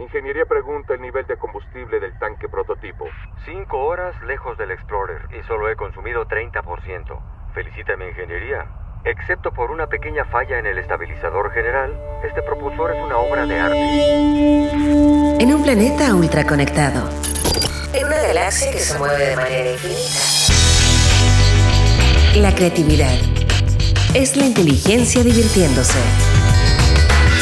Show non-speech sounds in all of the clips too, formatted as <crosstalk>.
Ingeniería pregunta el nivel de combustible del tanque prototipo. Cinco horas lejos del Explorer y solo he consumido 30%. Felicítame, ingeniería. Excepto por una pequeña falla en el estabilizador general, este propulsor es una obra de arte. En un planeta ultraconectado. En una galaxia que se mueve de manera infinita. La creatividad es la inteligencia divirtiéndose.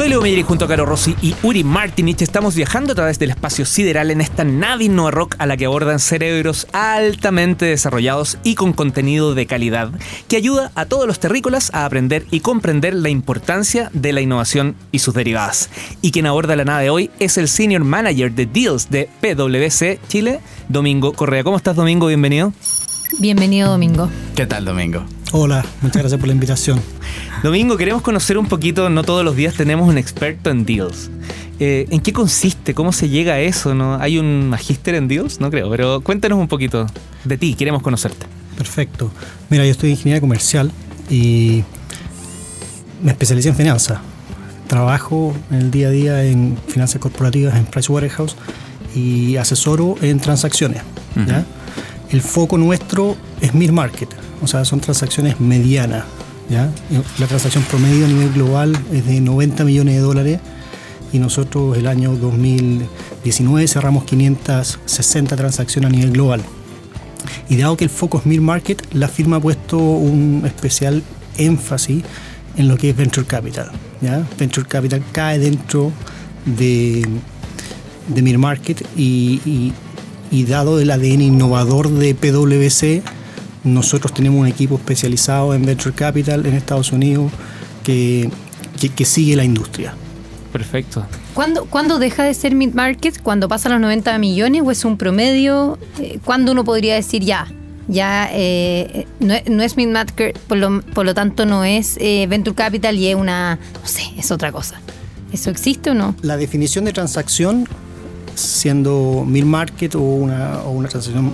Soy Leo Meyer y junto a Caro Rossi y Uri Martinich estamos viajando a través del espacio sideral en esta nave Innova Rock a la que abordan cerebros altamente desarrollados y con contenido de calidad que ayuda a todos los terrícolas a aprender y comprender la importancia de la innovación y sus derivadas. Y quien aborda la nave hoy es el Senior Manager de Deals de PwC Chile, Domingo Correa. ¿Cómo estás Domingo? Bienvenido. Bienvenido Domingo. ¿Qué tal, Domingo? Hola, muchas gracias por la invitación. <laughs> Domingo, queremos conocer un poquito, no todos los días tenemos un experto en deals. Eh, ¿En qué consiste? ¿Cómo se llega a eso? ¿No? ¿Hay un magíster en deals? No creo, pero cuéntanos un poquito de ti, queremos conocerte. Perfecto. Mira, yo estoy en ingeniería comercial y me especialicé en finanzas. Trabajo en el día a día en finanzas corporativas en Pricewaterhouse y asesoro en transacciones. ¿ya? El foco nuestro es mid market, o sea, son transacciones medianas. ¿ya? La transacción promedio a nivel global es de 90 millones de dólares y nosotros el año 2019 cerramos 560 transacciones a nivel global. Y dado que el foco es mid market, la firma ha puesto un especial énfasis en lo que es venture capital. ¿ya? Venture capital cae dentro de, de mid market y, y y dado el ADN innovador de PwC, nosotros tenemos un equipo especializado en Venture Capital en Estados Unidos que, que, que sigue la industria. Perfecto. ¿Cuándo, ¿Cuándo, deja de ser mid-market? ¿Cuando pasa los 90 millones o es un promedio? Eh, ¿Cuándo uno podría decir ya? Ya eh, no, no, es mid-market, por lo, por lo, tanto no es eh, Venture Capital y es una, no sé, es otra cosa. ¿Eso existe o no? La definición de transacción siendo mid market o una, o una transacción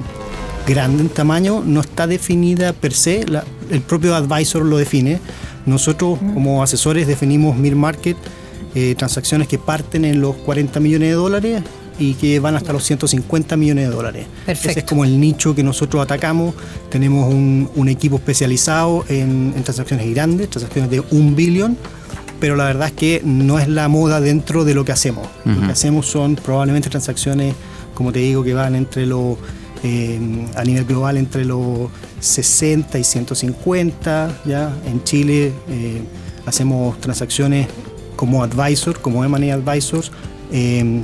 grande en tamaño, no está definida per se, la, el propio advisor lo define. Nosotros como asesores definimos mid market, eh, transacciones que parten en los 40 millones de dólares y que van hasta los 150 millones de dólares. Perfecto. Ese es como el nicho que nosotros atacamos. Tenemos un, un equipo especializado en, en, transacciones grandes, transacciones de un billón, pero la verdad es que no es la moda dentro de lo que hacemos. Uh -huh. Lo que hacemos son probablemente transacciones, como te digo, que van entre los, a nivel global, entre los 60 y 150, ¿ya? En Chile eh, hacemos transacciones como advisor, como M&A advisors, eh,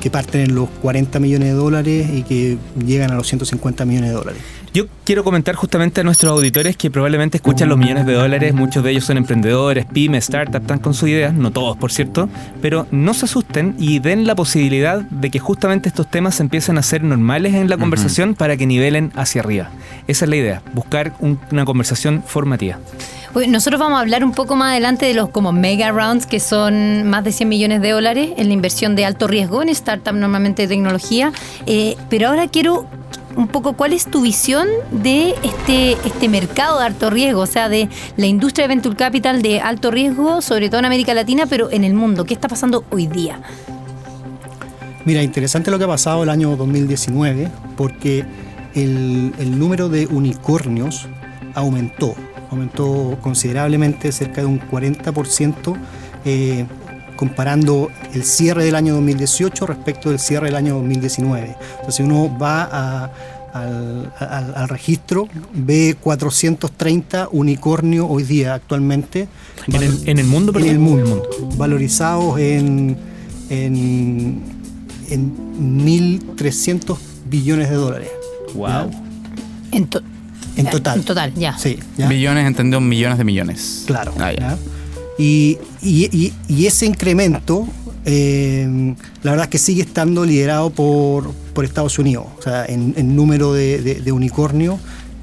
que parten en los 40 millones de dólares y que llegan a los 150 millones de dólares. Yo quiero comentar justamente a nuestros auditores que probablemente escuchan los millones de dólares, muchos de ellos son emprendedores, pymes, startups, están con sus ideas, no todos por cierto, pero no se asusten y den la posibilidad de que justamente estos temas empiecen a ser normales en la conversación uh -huh. para que nivelen hacia arriba. Esa es la idea, buscar un, una conversación formativa. Nosotros vamos a hablar un poco más adelante de los como mega rounds, que son más de 100 millones de dólares en la inversión de alto riesgo en startup normalmente de tecnología. Eh, pero ahora quiero un poco cuál es tu visión de este, este mercado de alto riesgo, o sea, de la industria de venture capital de alto riesgo, sobre todo en América Latina, pero en el mundo. ¿Qué está pasando hoy día? Mira, interesante lo que ha pasado el año 2019, porque el, el número de unicornios aumentó, aumentó considerablemente, cerca de un 40%. Eh, comparando el cierre del año 2018 respecto del cierre del año 2019. Entonces, si uno va a, al, al, al, registro, ve 430 unicornios hoy día actualmente. ¿En el, en el mundo? En el mundo, valorizados en, en, en 1.300 billones de dólares. ¡Wow! En, to en, total. En total, ya. Sí. ¿ya? Billones, entendió millones de millones. Claro. Ah, ya. Y, y, y, ese incremento, eh, la verdad es que sigue estando liderado por, por Estados Unidos. O sea, en, en número de, de, de unicornios,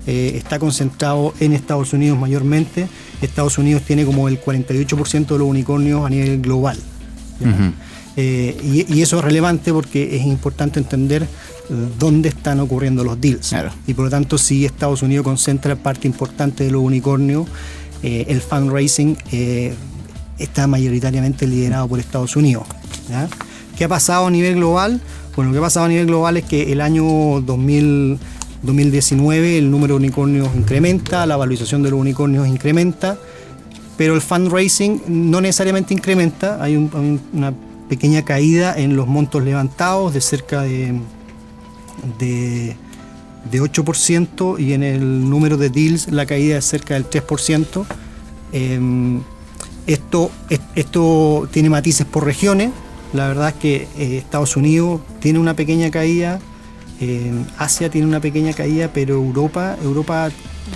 eh, está concentrado en Estados Unidos mayormente. Estados Unidos tiene como el 48% de los unicornios a nivel global. Eh, y, y eso es relevante porque es importante entender dónde están ocurriendo los deals. Claro. Y por lo tanto, si Estados Unidos concentra parte importante de los unicornios, eh, el fundraising eh, está mayoritariamente liderado por Estados Unidos. ¿Qué ha pasado a nivel global? Bueno, lo que ha pasado a nivel global es que el año 2000, 2019 el número de unicornios incrementa, la valorización de los unicornios incrementa, pero el fundraising no necesariamente incrementa, hay, un- hay un- una pequeña caída en los montos levantados de cerca de, de, de 8% y en el número de deals la caída es cerca del 3%. Em, esto, es- esto tiene matices por regiones. La verdad es que eh, Estados Unidos tiene una pequeña caída, eh, Asia tiene una pequeña caída, pero Europa, Europa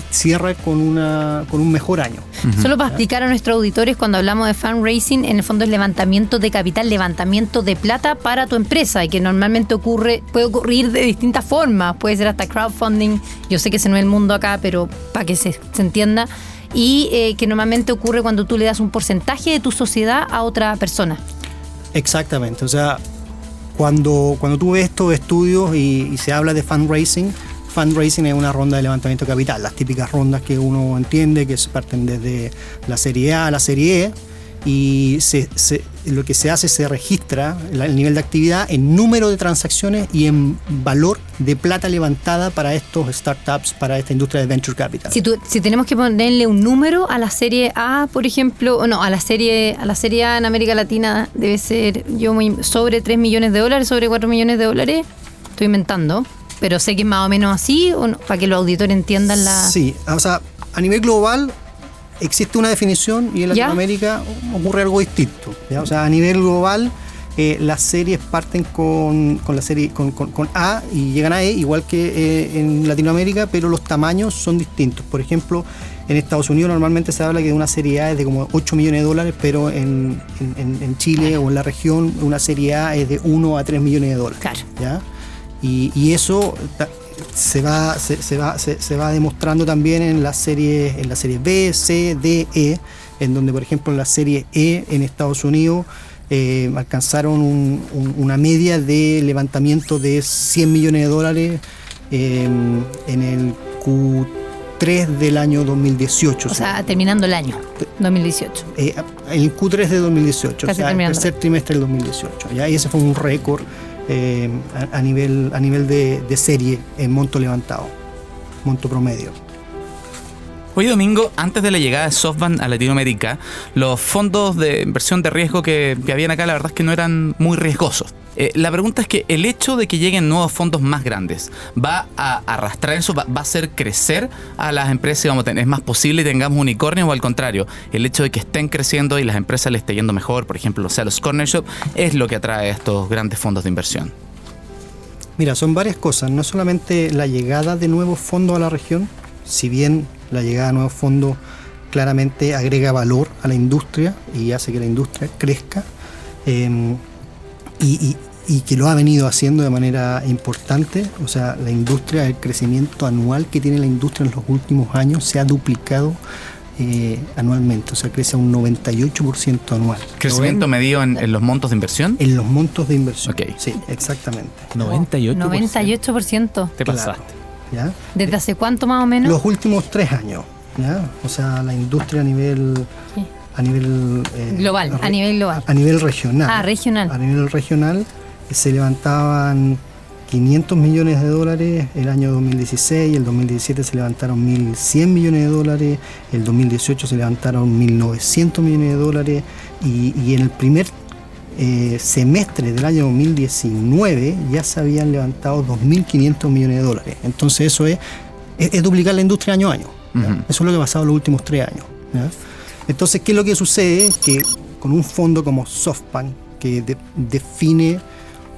cierra con, una, con un mejor año. Solo para explicar a nuestros auditores, cuando hablamos de fundraising, en el fondo es levantamiento de capital, levantamiento de plata para tu empresa y que normalmente ocurre, puede ocurrir de distintas formas, puede ser hasta crowdfunding, yo sé que ese no es el mundo acá, pero para que se, se entienda, y eh, que normalmente ocurre cuando tú le das un porcentaje de tu sociedad a otra persona. Exactamente, o sea, cuando, cuando tú ves estos estudios y, y se habla de fundraising, fundraising es una ronda de levantamiento de capital, las típicas rondas que uno entiende que parten desde la serie A a la serie E y se- se- lo que se hace se registra el nivel de actividad en número de transacciones y en valor de plata levantada para estos startups, para esta industria de venture capital. Si, tú- si tenemos que ponerle un número a la serie A, por ejemplo, o no, a la serie a la serie A en América Latina debe ser yo muy sobre 3 millones de dólares, sobre 4 millones de dólares. Estoy inventando, pero sé que es más o menos así, o no, para que los auditores entiendan la... Sí, o sea, a nivel global existe una definición y en ¿Ya? Latinoamérica ocurre algo distinto. ¿ya? O sea, a nivel global eh, las series parten con, con la serie con, con- con A y llegan a E, igual que eh, en Latinoamérica, pero los tamaños son distintos. Por ejemplo, en Estados Unidos normalmente se habla que una serie A es de como 8 millones de dólares, pero en, en- en- en Chile o en la región una serie A es de 1 a 3 millones de dólares. Claro. ¿ya? Y, y eso se va, se, se va, se, se va demostrando también en las series, en la serie B, C, D, E, en donde por ejemplo en la serie E en Estados Unidos eh, alcanzaron un- un- una media de levantamiento de 100 millones de dólares eh, en el Q3 del año 2018. O sea, terminando el año 2018. Eh, el Q3 de 2018, Casi o sea, el tercer trimestre del 2018. ¿ya? Y ese fue un récord eh, a, nivel, a nivel de, de serie en monto levantado, monto promedio. Hoy domingo, antes de la llegada de SoftBank a Latinoamérica, los fondos de inversión de riesgo que, que habían acá, la verdad es que no eran muy riesgosos. Eh, la pregunta es que el hecho de que lleguen nuevos fondos más grandes, ¿va a arrastrar eso? ¿Va, a hacer crecer a las empresas? Vamos a tener, ¿Es más posible que tengamos unicornios o al contrario? El hecho de que estén creciendo y las empresas les esté yendo mejor, por ejemplo, o sea, los Corner Shop, es lo que atrae a estos grandes fondos de inversión. Mira, son varias cosas, no solamente la llegada de nuevos fondos a la región, si bien la llegada de nuevos fondos claramente agrega valor a la industria y hace que la industria crezca, eh, y, y- y que lo ha venido haciendo de manera importante, o sea, la industria, el crecimiento anual que tiene la industria en los últimos años se ha duplicado eh, anualmente, o sea, crece a un 98% anual. ¿Crecimiento medido en, en los montos de inversión? En los montos de inversión. Sí, exactamente. 98%. 98%. Te Claro. ¿Ya? ¿Desde hace cuánto más o menos? Los últimos tres años, ¿ya? O sea, la industria a nivel... Sí. A nivel... eh, Global, a nivel global. A nivel regional. Ah, regional. A nivel regional eh, se levantaban 500 millones de dólares el año 2016, el 2017 se levantaron 1.100 millones de dólares, el 2018 se levantaron 1.900 millones de dólares y, y en el primer eh, semestre del año 2019 ya se habían levantado 2.500 millones de dólares. Entonces eso es, es, es duplicar la industria año a año. Eso es lo que ha pasado en los últimos tres años. ¿ya? Entonces, ¿qué es lo que sucede? Que con un fondo como SoftBank, que de- define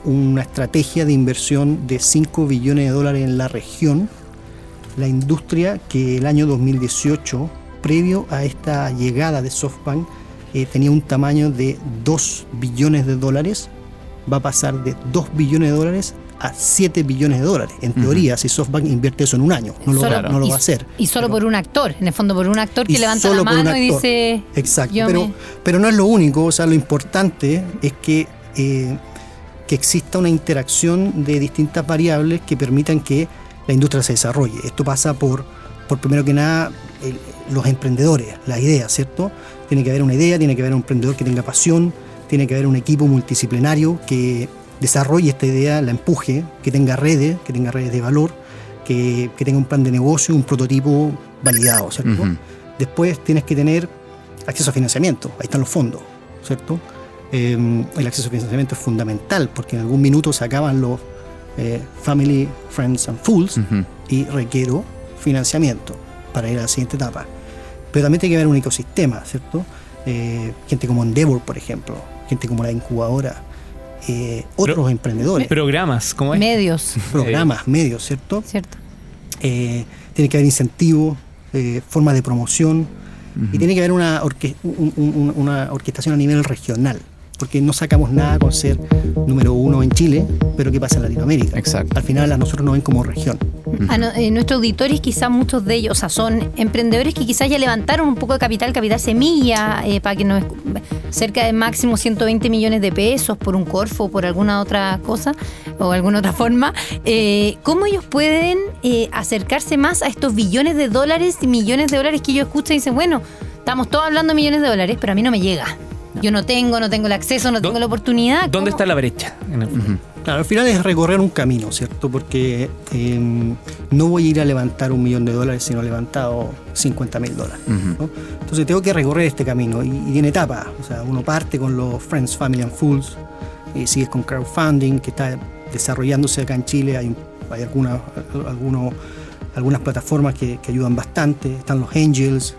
una estrategia de inversión de 5 billones de dólares en la región, la industria que el año 2018, previo a esta llegada de SoftBank, eh, tenía un tamaño de 2 billones de dólares, va a pasar de 2 billones de dólares a 7 billones de dólares. En teoría, si SoftBank invierte eso en un año, no lo, Solo- va, no lo y- va a hacer. Y solo Pero- por un actor, en el fondo por un actor que levanta la mano y dice... Exacto, pero, me- pero no es lo único, o sea, lo importante es que, eh, que exista una interacción de distintas variables que permitan que la industria se desarrolle. Esto pasa por, por primero que nada, el- los emprendedores, las ideas, ¿cierto? Tiene que haber una idea, tiene que haber un emprendedor que tenga pasión, tiene que haber un equipo multidisciplinario que desarrolle esta idea, la empuje, que tenga redes, que tenga redes de valor, que, que tenga un plan de negocio, un prototipo validado, ¿cierto? Después tienes que tener acceso a financiamiento, ahí están los fondos, ¿cierto? Eh, el acceso a financiamiento es fundamental porque en algún minuto se acaban los eh, Family, Friends and Fools y requiero financiamiento para ir a la siguiente etapa. Pero también tiene que haber un ecosistema, ¿cierto? Eh, gente como Endeavor, por ejemplo, gente como la incubadora, eh, otros Pero- emprendedores, Programas, ¿cómo es? Medios, <laughs> programas, medios, ¿cierto? ¿cierto? eh, tiene que haber incentivos, eh, formas de promoción y tiene que haber una, orque- un- un- una orquestación a nivel regional. Porque no sacamos nada con ser número uno en Chile, pero ¿qué pasa en Latinoamérica? Exacto. Al final a nosotros nos ven como región. A no- eh, nuestros auditores, quizás muchos de ellos, o sea, son emprendedores que quizás ya levantaron un poco de capital, capital semilla, eh, para que nos cerca de máximo 120 millones de pesos por un Corfo o por alguna otra cosa o alguna otra forma. Eh, ¿Cómo ellos pueden eh, acercarse más a estos billones de dólares y millones de dólares que ellos escuchan y dicen, bueno, estamos todos hablando de millones de dólares, pero a mí no me llega? Yo no tengo, no tengo el acceso, no tengo ¿Dó- la oportunidad. ¿Dónde está la brecha? En el- Claro, al final es recorrer un camino, ¿cierto? Porque eh, no voy a ir a levantar un millón de dólares si no he levantado 50 mil dólares. ¿no? Entonces tengo que recorrer este camino y, y en etapas. O sea, uno parte con los Friends, Family and Fools, y sigues con crowdfunding, que está desarrollándose acá en Chile. Hay, algunos- algunas plataformas que, que ayudan bastante. Están los Angels.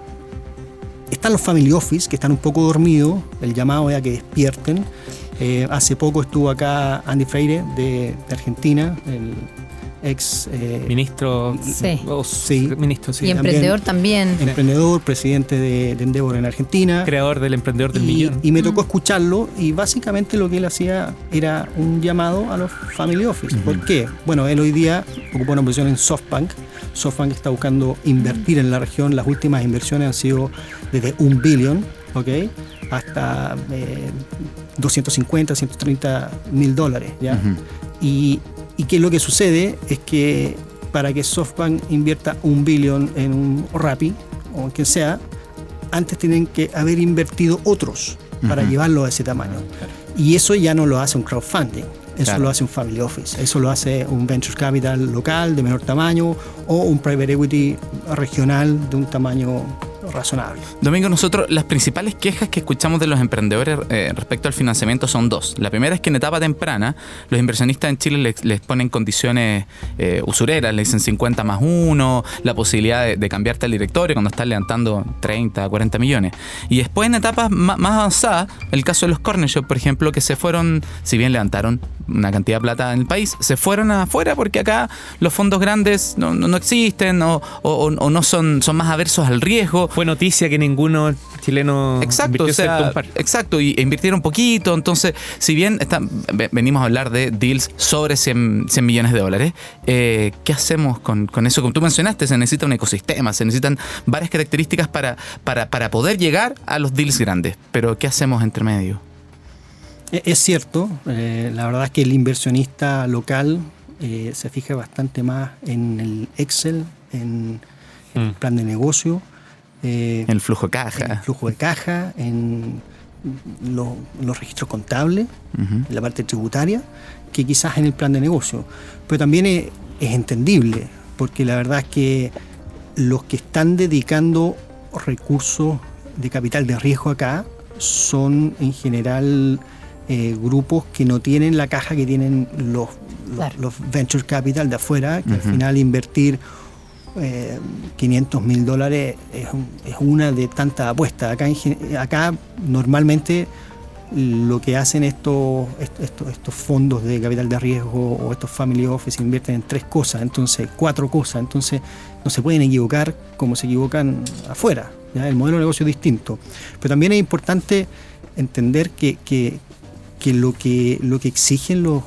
Están los Family Office, que están un poco dormidos. El llamado es a que despierten. Eh, hace poco estuvo acá Andy Freire de, de Argentina, el ex eh, Ministro. Sí. Sí. Ministro, sí. y emprendedor también. emprendedor, presidente de, de Endeavor en Argentina. Creador del emprendedor del y, millón. y me tocó escucharlo y básicamente lo que él hacía era un llamado a los Family Office. ¿Por qué? Bueno, él hoy día ocupa una posición en SoftBank. SoftBank está buscando invertir en la región. Las últimas inversiones han sido desde un billón, ¿ok? Hasta eh, 250, 130 mil dólares, ¿ya? y, y que lo que sucede es que para que SoftBank invierta un billón en un Rappi o en quien sea, antes tienen que haber invertido otros para llevarlo a ese tamaño. Y eso ya no lo hace un crowdfunding, eso Claro. lo hace un family office, eso lo hace un venture capital local de menor tamaño o un private equity regional de un tamaño razonable. Domingo, nosotros las principales quejas que escuchamos de los emprendedores eh, respecto al financiamiento son dos. La primera es que en etapa temprana los inversionistas en Chile les, ponen condiciones eh, usureras, le dicen 50 más 1, la posibilidad de, cambiarte al directorio cuando estás levantando 30, 40 millones. Y después en etapas ma- más avanzadas, el caso de los Corner por ejemplo, que se fueron, si bien levantaron una cantidad de plata en el país, se fueron afuera porque acá los fondos grandes no, no- existen o, o- no son, son más aversos al riesgo. Noticia que ninguno chileno Exacto, o sea, exacto, y invirtieron poquito, entonces, si bien venimos a hablar de deals sobre 100, 100 millones de dólares, eh, ¿qué hacemos con, con eso? Como tú mencionaste, se necesita un ecosistema, se necesitan varias características para, para, para poder llegar a los deals grandes, pero ¿qué hacemos entre medio? E- Es cierto, eh, la verdad es que el inversionista local eh, se fija bastante más en el Excel, en el Mm. plan de negocio, eh, El flujo de en el caja. flujo de caja, en lo- los registros contables, en la parte tributaria, que quizás en el plan de negocio. Pero también es, es entendible, porque la verdad es que los que están dedicando recursos de capital de riesgo acá son en general eh, grupos que no tienen la caja que tienen los, los, Claro. los venture capital de afuera, que al final invertir eh, 500 mil dólares es, es una de tantas apuestas. Acá, acá normalmente lo que hacen estos, est- estos, estos fondos de capital de riesgo o estos family office invierten en tres cosas, entonces cuatro cosas, entonces no se pueden equivocar como se equivocan afuera. El modelo de negocio es distinto. Pero también es importante entender que, lo que lo que exigen los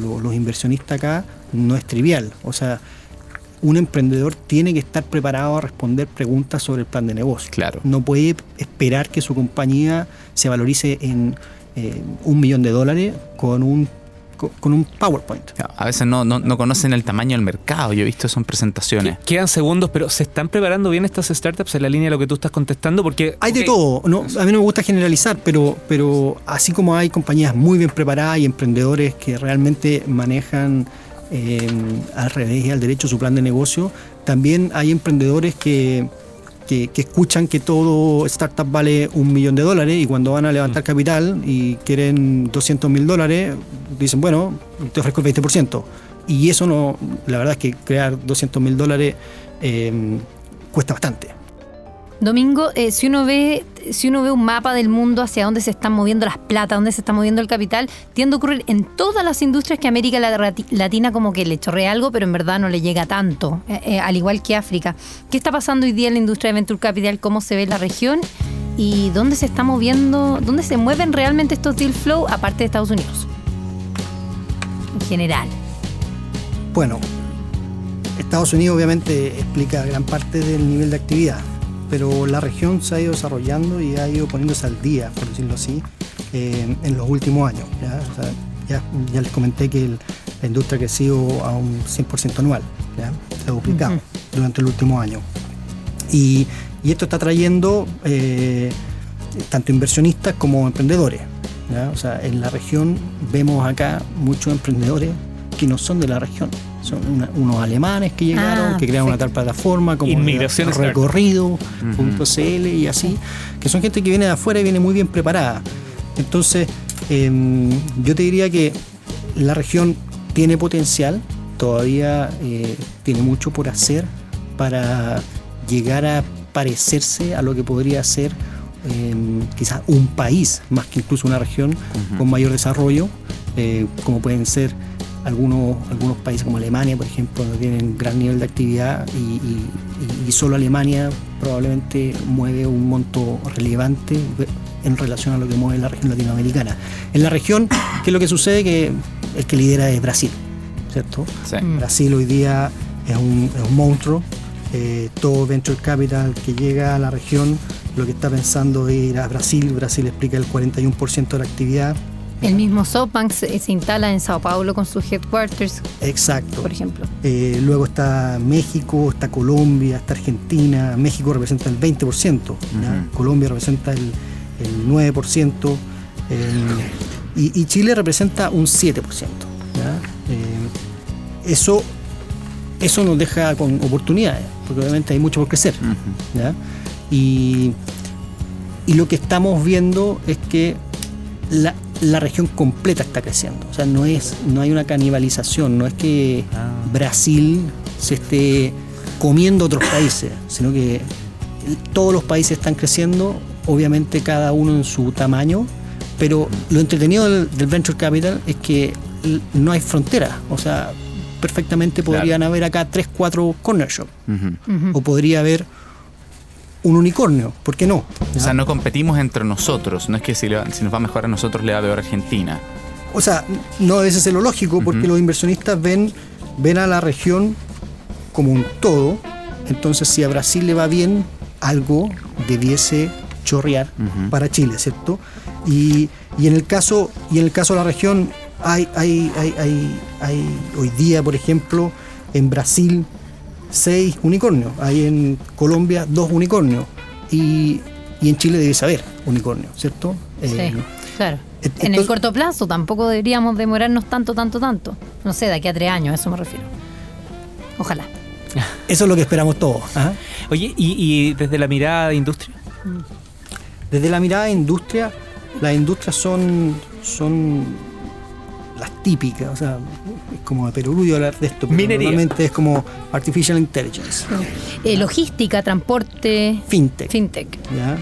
lo- los inversionistas acá no es trivial. O sea, un emprendedor tiene que estar preparado a responder preguntas sobre el plan de negocio. Claro. No puede esperar que su compañía se valorice en eh, un millón de dólares con un, co- con un PowerPoint. A veces no, no, no conocen el tamaño del mercado. Yo he visto eso en presentaciones. Que- Quedan segundos, pero ¿se están preparando bien estas startups en la línea de lo que tú estás contestando? Porque Hay de todo. No, a mí no me gusta generalizar, pero, pero así como hay compañías muy bien preparadas y emprendedores que realmente manejan eh, al revés y al derecho su plan de negocio, también hay emprendedores que, que, que escuchan que todo startup vale un millón de dólares y cuando van a levantar capital y quieren 200 mil dólares, dicen, bueno, te ofrezco el 20%. Y eso no, la verdad es que crear 200 mil dólares eh, cuesta bastante. Domingo, eh, si uno ve si uno ve un mapa del mundo hacia dónde se están moviendo las plata, dónde se está moviendo el capital, tiende a ocurrir en todas las industrias que América la- Latina como que le chorrea algo, pero en verdad no le llega tanto, eh, eh, al igual que África. ¿Qué está pasando hoy día en la industria de Venture Capital? ¿Cómo se ve la región? ¿Y dónde se está moviendo, dónde se mueven realmente estos deal flow, aparte de Estados Unidos? En general. Bueno, Estados Unidos obviamente explica gran parte del nivel de actividad, pero la región se ha ido desarrollando y ha ido poniéndose al día, por decirlo así, eh, en los últimos años. ¿ya? O sea, ya, ya les comenté que el- la industria ha crecido a un 100% anual, ¿ya? se ha duplicado durante el último año. Y, y esto está trayendo eh, tanto inversionistas como emprendedores. ¿ya? O sea, en la región vemos acá muchos emprendedores que no son de la región. Son una- unos alemanes que llegaron, Ah, que crearon una tal perfecto. plataforma como Inmigración el Startup. recorrido.cl y así, que son gente que viene de afuera y viene muy bien preparada. Entonces, em, yo te diría que la región tiene potencial, todavía eh, tiene mucho por hacer para llegar a parecerse a lo que podría ser em, quizás un país, más que incluso una región con mayor desarrollo, eh, como pueden ser algunos, algunos países como Alemania, por ejemplo, donde tienen gran nivel de actividad y, y- y- y solo Alemania probablemente mueve un monto relevante en relación a lo que mueve la región latinoamericana. En la región, ¿qué es lo que sucede? Que el que lidera es Brasil, ¿cierto? Sí. Mm. Brasil hoy día es un, es un monstruo. Eh, todo venture capital que llega a la región lo que está pensando es ir a Brasil. Brasil explica el 41% de la actividad. El mismo SoftBank se, se instala en Sao Paulo con sus headquarters, Exacto. por ejemplo. Eh, luego está México, está Colombia, está Argentina. México representa el 20%, ¿ya? Ujú. Colombia representa el, el 9%, el- y, y Chile representa un 7%. ¿ya? Eh, eso, eso nos deja con oportunidades, porque obviamente hay mucho por crecer. Ujú. ¿ya? Y, y lo que estamos viendo es que la, la región completa está creciendo. O sea, no, es, no hay una canibalización, no es que Ah. Brasil se esté comiendo otros países, sino que todos los países están creciendo, obviamente cada uno en su tamaño, pero lo entretenido del, del Venture Capital es que l- no hay frontera. O sea, perfectamente podrían haber acá 3, 4 corner shop Ujú. Ujú. o podría haber un unicornio, ¿por qué no? O sea, no competimos entre nosotros. No es que si, le va- si nos va mejor a nosotros le va peor a Argentina. O sea, no debe ser lo lógico porque los inversionistas ven, ven a la región como un todo. Entonces, si a Brasil le va bien, algo debiese chorrear para Chile, ¿cierto? Y, y en el caso, y en el caso de la región, hay, hay, hay, hay, hay hoy día, por ejemplo, en Brasil seis unicornios, hay en Colombia dos unicornios y, y en Chile debe saber unicornio, ¿cierto? Sí, Eh, claro. En el corto plazo tampoco deberíamos demorarnos tanto, tanto, tanto. No sé, de aquí a tres años, a eso me refiero. Ojalá. <laughs> Eso es lo que esperamos todos. ¿ah? Oye, y, y desde la mirada de industria, Desde la mirada de industria, las industrias son, son las típicas, o sea, es como de perogrullo hablar de esto, pero Minería. normalmente es como Artificial Intelligence, Eh, logística, transporte, FinTech, fintech. ¿ya?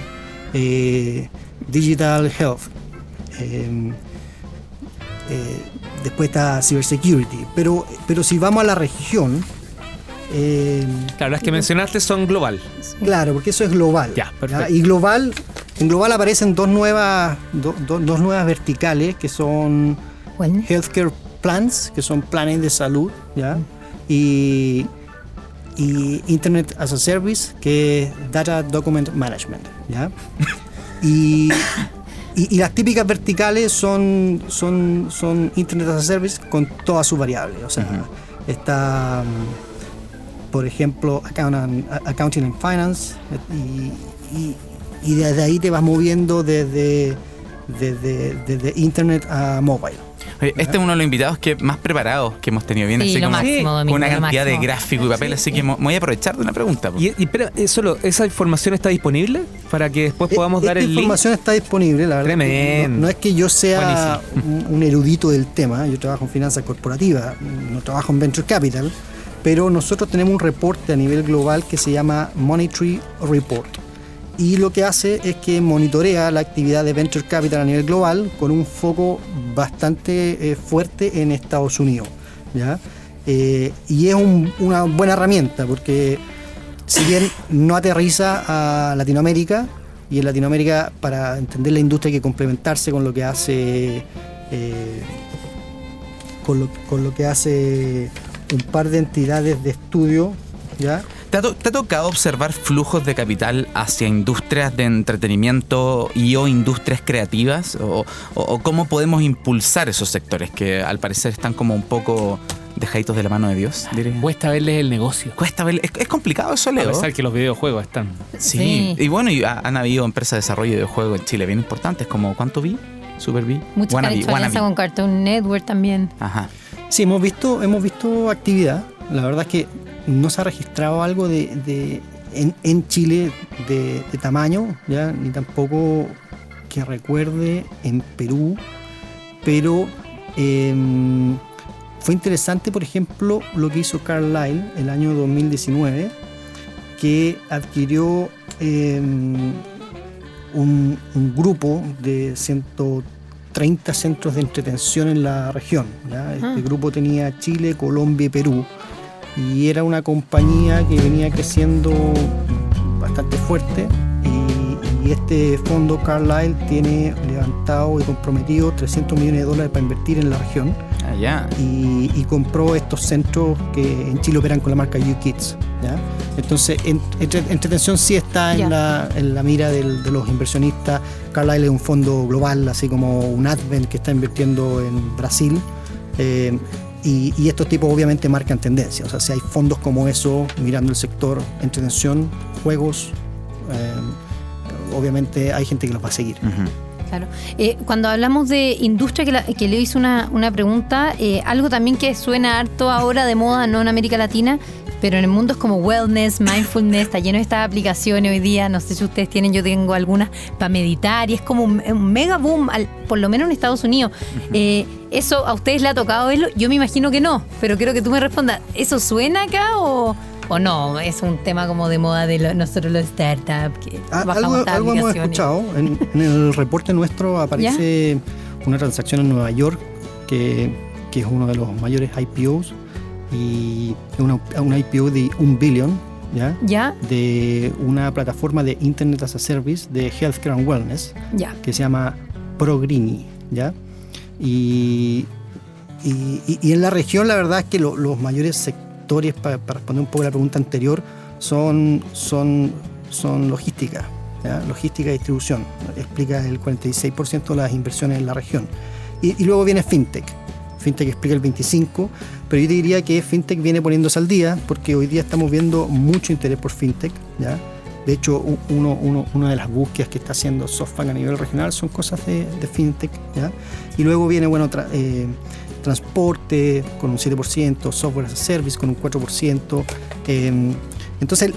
Eh, Digital Health, eh, eh, después está Cybersecurity, pero, pero si vamos a la región, eh, claro, las que mencionaste son global. Claro, porque eso es global. Ya, perfecto. Y global, en global aparecen dos nuevas, do- do- dos nuevas verticales que son. Healthcare plans, que son planes de salud, ¿ya? Y, y Internet as a Service, que es Data Document Management, ¿ya? <laughs> Y, y, y las típicas verticales son, son, son Internet as a Service con todas sus variables. O sea, está, por ejemplo, Account- Accounting and Finance, y, y- y desde ahí te vas moviendo desde, desde, desde Internet a mobile. Este es uno de los invitados que más preparados que hemos tenido. Viene Sí, así lo como máximo, Domingo, una lo cantidad de gráfico y papel, así que me voy a aprovechar de una pregunta. po. Y, y espera, eh, solo, ¿esa información está disponible para que después podamos E- dar Esta el link? información está disponible, la verdad. Tremendo. No, no es que yo sea un, un erudito del tema, yo trabajo en finanzas corporativas, no trabajo en venture capital, pero nosotros tenemos un reporte a nivel global que se llama Monetary Report. Y lo que hace es que monitorea la actividad de venture capital a nivel global con un foco bastante eh, fuerte en Estados Unidos. ¿ya? Eh, y es un- una buena herramienta porque si bien no aterriza a Latinoamérica, y en Latinoamérica para entender la industria hay que complementarse con lo que hace eh, con, lo, con lo que hace un par de entidades de estudio, ¿ya? ¿Te ha, to- te ha tocado observar flujos de capital hacia industrias de entretenimiento y o industrias creativas? ¿O, o- o cómo podemos impulsar esos sectores que al parecer están como un poco dejaditos de la mano de Dios? diría? Cuesta verles el negocio. Cuesta ver, es, es complicado eso, A Leo. pesar que los videojuegos están. Sí. Sí. y bueno, y ha- han habido empresas de desarrollo de videojuegos en Chile bien importantes, como ¿cuánto vi? Super vi. Hecho alianza con Cartoon Network también. Ajá. Sí, hemos visto, hemos visto actividad. La verdad es que no se ha registrado algo de, de- en, en Chile de, de tamaño, ¿ya? ni tampoco que recuerde en Perú, pero em, fue interesante, por ejemplo, lo que hizo Carlyle el año 2019, que adquirió em, un, un grupo de 130 centros de entretención en la región. ¿ya? Este Ah. grupo tenía Chile, Colombia y Perú. Y era una compañía que venía creciendo bastante fuerte. Y, y este fondo Carlyle tiene levantado y comprometido 300 millones de dólares para invertir en la región Allá. y, y compró estos centros que en Chile operan con la marca UKids. ¿ya? Entonces, en- entre- entretención sí está en la, en la mira del- de los inversionistas. Carlyle es un fondo global, así como un Advent que está invirtiendo en Brasil. Eh, y, y estos tipos obviamente marcan tendencia. O sea, si hay fondos como eso mirando el sector entretención, juegos, eh, obviamente hay gente que los va a seguir. Claro. Eh, cuando hablamos de industria, que, la- que le hizo una, una pregunta, eh, algo también que suena harto ahora de moda, no en América Latina, pero en el mundo es como wellness, mindfulness, está lleno de estas aplicaciones hoy día, no sé si ustedes tienen, yo tengo algunas para meditar y es como un, un mega boom, al- por lo menos en Estados Unidos. Eh, ¿Eso a ustedes le ha tocado verlo? Yo me imagino que no, pero quiero que tú me respondas, ¿eso suena acá o, o no? Es un tema como de moda de lo- nosotros los startups, que Ah, bajamos algo, hemos escuchado. En, en el <laughs> reporte nuestro aparece una transacción en Nueva York que, que es uno de los mayores IPOs y es una, una IPO de un billón, ¿ya? ¿Ya? De una plataforma de Internet as a Service de Healthcare and Wellness Ya. que se llama Progrini, ¿ya? Y, y, en la región la verdad es que lo- los mayores sectores, pa- para responder un poco a la pregunta anterior, son, son, son logística, logística y distribución. Explica el 46% de las inversiones en la región. Y, luego viene FinTech. FinTech explica el 25%, pero yo diría que FinTech viene poniéndose al día porque hoy día estamos viendo mucho interés por FinTech, ¿ya? De hecho, uno, uno- una de las búsquedas que está haciendo SoftBank a nivel regional son cosas de, fintech. ¿ya? Y luego viene bueno, eh, transporte con un 7%, software as a service con un 4%. eh, entonces,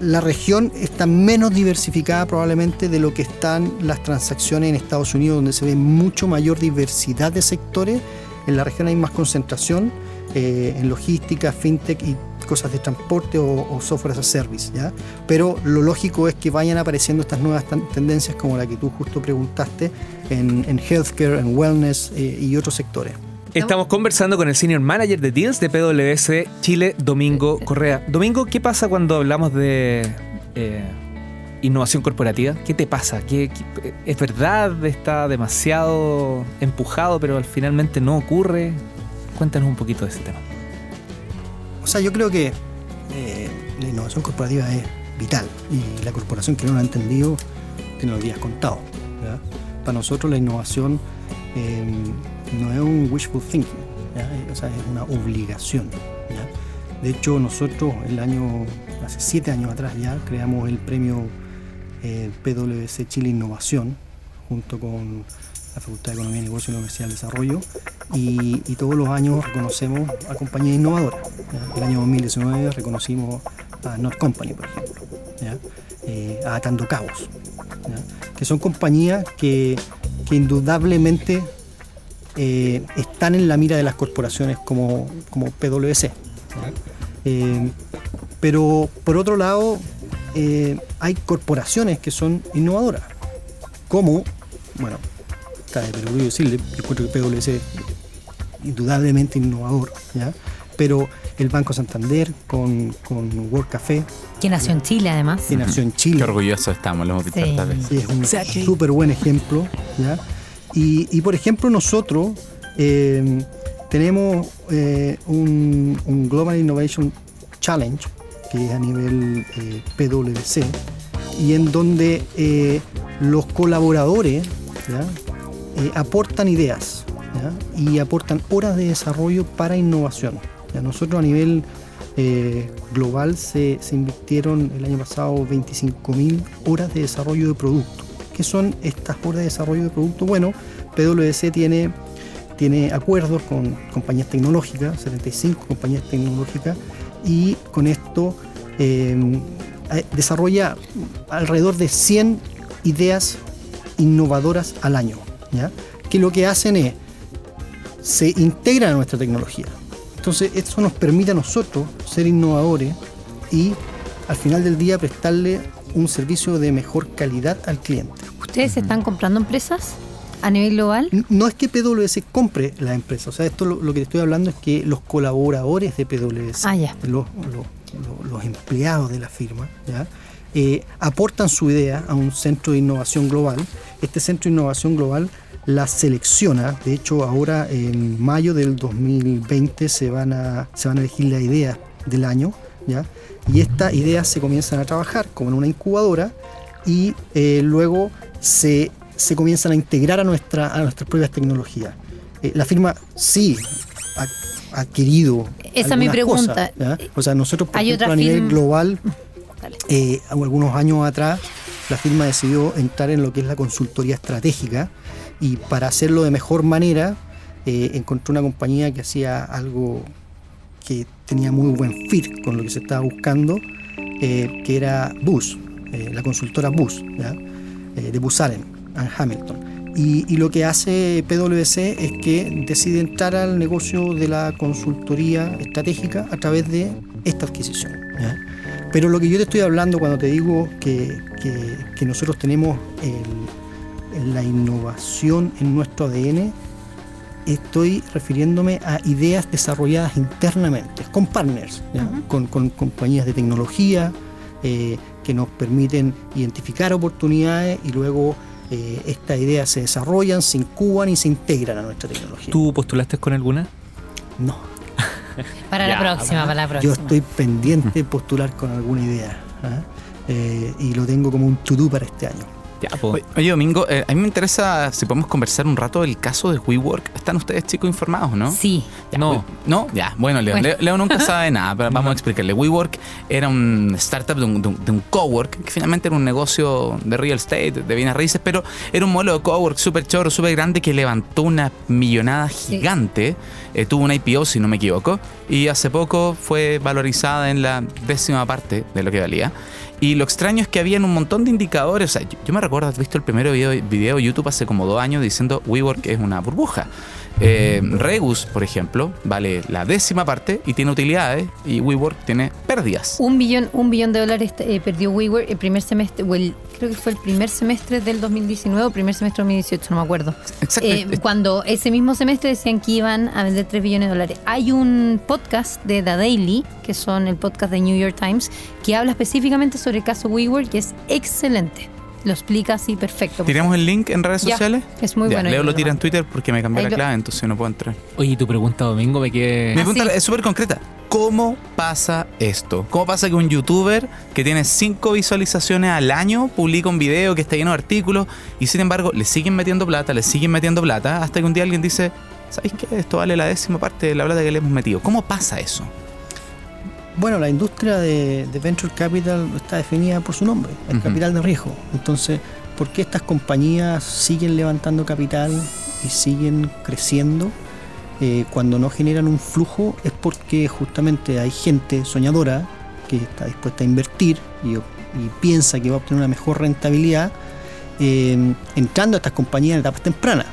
la región está menos diversificada probablemente de lo que están las transacciones en Estados Unidos, donde se ve mucho mayor diversidad de sectores. En la región hay más concentración eh, en logística, fintech y cosas de transporte o, o software as a service, ¿ya? Pero lo lógico es que vayan apareciendo estas nuevas tendencias como la que tú justo preguntaste en, en healthcare, en wellness eh, y otros sectores. Estamos conversando con el Senior Manager de Deals de PwC Chile, Domingo Correa. Domingo, ¿qué pasa cuando hablamos de eh, innovación corporativa? ¿Qué te pasa? ¿Qué, qué- es verdad? ¿Está demasiado empujado, pero al finalmente no ocurre? Cuéntanos un poquito de ese tema. Sea, yo creo que eh, la innovación corporativa es vital y la corporación que no lo ha entendido tiene los días contados. Para nosotros la innovación eh, no es un wishful thinking, o sea, es una obligación. De hecho, nosotros el año, hace siete años atrás ya, creamos el premio eh, PwC Chile Innovación junto con la Facultad de Economía y Negocio y Universidad del Desarrollo y, todos los años reconocemos a compañías innovadoras. ¿ya? El año 2019 reconocimos a Not Company, por ejemplo. Eh, a Atando Cabos, que son compañías que, indudablemente eh, están en la mira de las corporaciones como, como PwC. Eh, pero por otro lado, hay corporaciones que son innovadoras, como, bueno, está de perogrullo decirle, yo encuentro que PwC es indudablemente innovador, ¿ya? pero el Banco Santander con, con World Café, Que nació en Chile, además. que nació en Chile, Qué orgullosos estamos, lo hemos visto Sí. tantas veces. es un súper buen ejemplo. ¿ya? Y, y, por ejemplo, nosotros eh, tenemos eh, un, un Global Innovation Challenge, que es a nivel eh, PwC, y en donde eh, los colaboradores ¿ya? Eh, aportan ideas y aportan horas de desarrollo para innovación. ¿ya? Nosotros a nivel eh, global se, se invirtieron el año pasado 25.000 horas de desarrollo de producto. ¿Qué son estas horas de desarrollo de producto? Bueno, PwC tiene, tiene acuerdos con compañías tecnológicas, 75 compañías tecnológicas, y con esto eh, eh, desarrolla alrededor de 100 ideas innovadoras al año, ¿ya? que lo que hacen es, se integran a nuestra tecnología. Entonces, eso nos permite a nosotros ser innovadores y al final del día prestarle un servicio de mejor calidad al cliente. ¿Ustedes están comprando empresas a nivel global? No es que PwC compre la empresa, o sea, esto lo, lo que te estoy hablando es que los colaboradores de PwC, Ah, los, los- los- los empleados de la firma, ¿ya? Eh, aportan su idea a un centro de innovación global. Este centro de innovación global la selecciona, de hecho ahora en mayo del 2020 se van a, se van a elegir las ideas del año, ¿ya? y estas ideas se comienzan a trabajar como en una incubadora y eh, luego se, se comienzan a integrar a, nuestra, a nuestras propias tecnologías. Eh, la firma sí ha, querido. Esa es mi pregunta. O sea, nosotros, por Hay ejemplo, otra a nivel firma- global, eh, algunos años atrás, la firma decidió entrar en lo que es la consultoría estratégica y para hacerlo de mejor manera, eh, encontró una compañía que hacía algo que tenía muy buen fit con lo que se estaba buscando, eh, que era Bus, eh, la consultora Bus, de Bus Allen and Hamilton. Y, lo que hace PwC es que decide entrar al negocio de la consultoría estratégica a través de esta adquisición. Pero lo que yo te estoy hablando cuando te digo que, que- que nosotros tenemos el- la innovación en nuestro ADN, estoy refiriéndome a ideas desarrolladas internamente, con partners, ¿ya? con, con compañías de tecnología eh, que nos permiten identificar oportunidades y luego eh, estas ideas se desarrollan, se incuban y se integran a nuestra tecnología. ¿Tú postulaste con alguna? No, Para la próxima, para la yo próxima. estoy pendiente de postular con alguna idea ¿ah? Eh, y lo tengo como un to-do para este año. Ya, po. Oye, Domingo, eh, a mí me interesa si podemos conversar un rato del caso de WeWork. ¿Están ustedes chicos informados, no? Sí. no. ¿No? Ya, bueno, Leo, Bueno. Leo, Leo nunca <laughs> sabe nada, pero vamos a explicarle. WeWork era un startup de un, de un- de un cowork, que finalmente era un negocio de real estate, de bienes raíces, pero era un modelo de cowork súper choro, súper grande que levantó una millonada gigante. Eh, tuvo un IPO, si no me equivoco, y hace poco fue valorizada en la décima parte de lo que valía. Y lo extraño es que habían un montón de indicadores. O sea, yo, me recuerdo, has visto el primer video, video de YouTube hace como dos años diciendo WeWork es una burbuja. Eh, Regus, por ejemplo, vale la décima parte y tiene utilidades y WeWork tiene pérdidas. Un billón, un billón de dólares eh, perdió WeWork el primer semestre, o el, creo que fue el primer semestre del 2019 o primer semestre del 2018, no me acuerdo. Exacto. Eh, cuando ese mismo semestre decían que iban a vender 3 billones de dólares. Hay un podcast de The Daily, que son el podcast de New York Times, que habla específicamente sobre el caso WeWork, que es excelente. Lo explica así perfecto. ¿Tiramos el link en redes Ya, sociales? es muy Ya, bueno. Leo lo tira en. Twitter porque me cambié Ahí la lo- clave, entonces no puedo entrar. Oye, tu pregunta, Domingo, me que... Mi pregunta sí. es súper concreta. ¿Cómo pasa esto? ¿Cómo pasa que un youtuber que tiene cinco visualizaciones al año publica un video que está lleno de artículos y sin embargo le siguen metiendo plata, le siguen metiendo plata hasta que un día alguien dice, ¿sabéis qué? Esto vale la décima parte de la plata que le hemos metido. ¿Cómo pasa eso? Bueno, la industria de, de venture capital está definida por su nombre, el capital de riesgo. Entonces, ¿por qué estas compañías siguen levantando capital y siguen creciendo eh, cuando no generan un flujo? Es porque justamente hay gente soñadora que está dispuesta a invertir y, y piensa que va a obtener una mejor rentabilidad eh, entrando a estas compañías en etapas tempranas.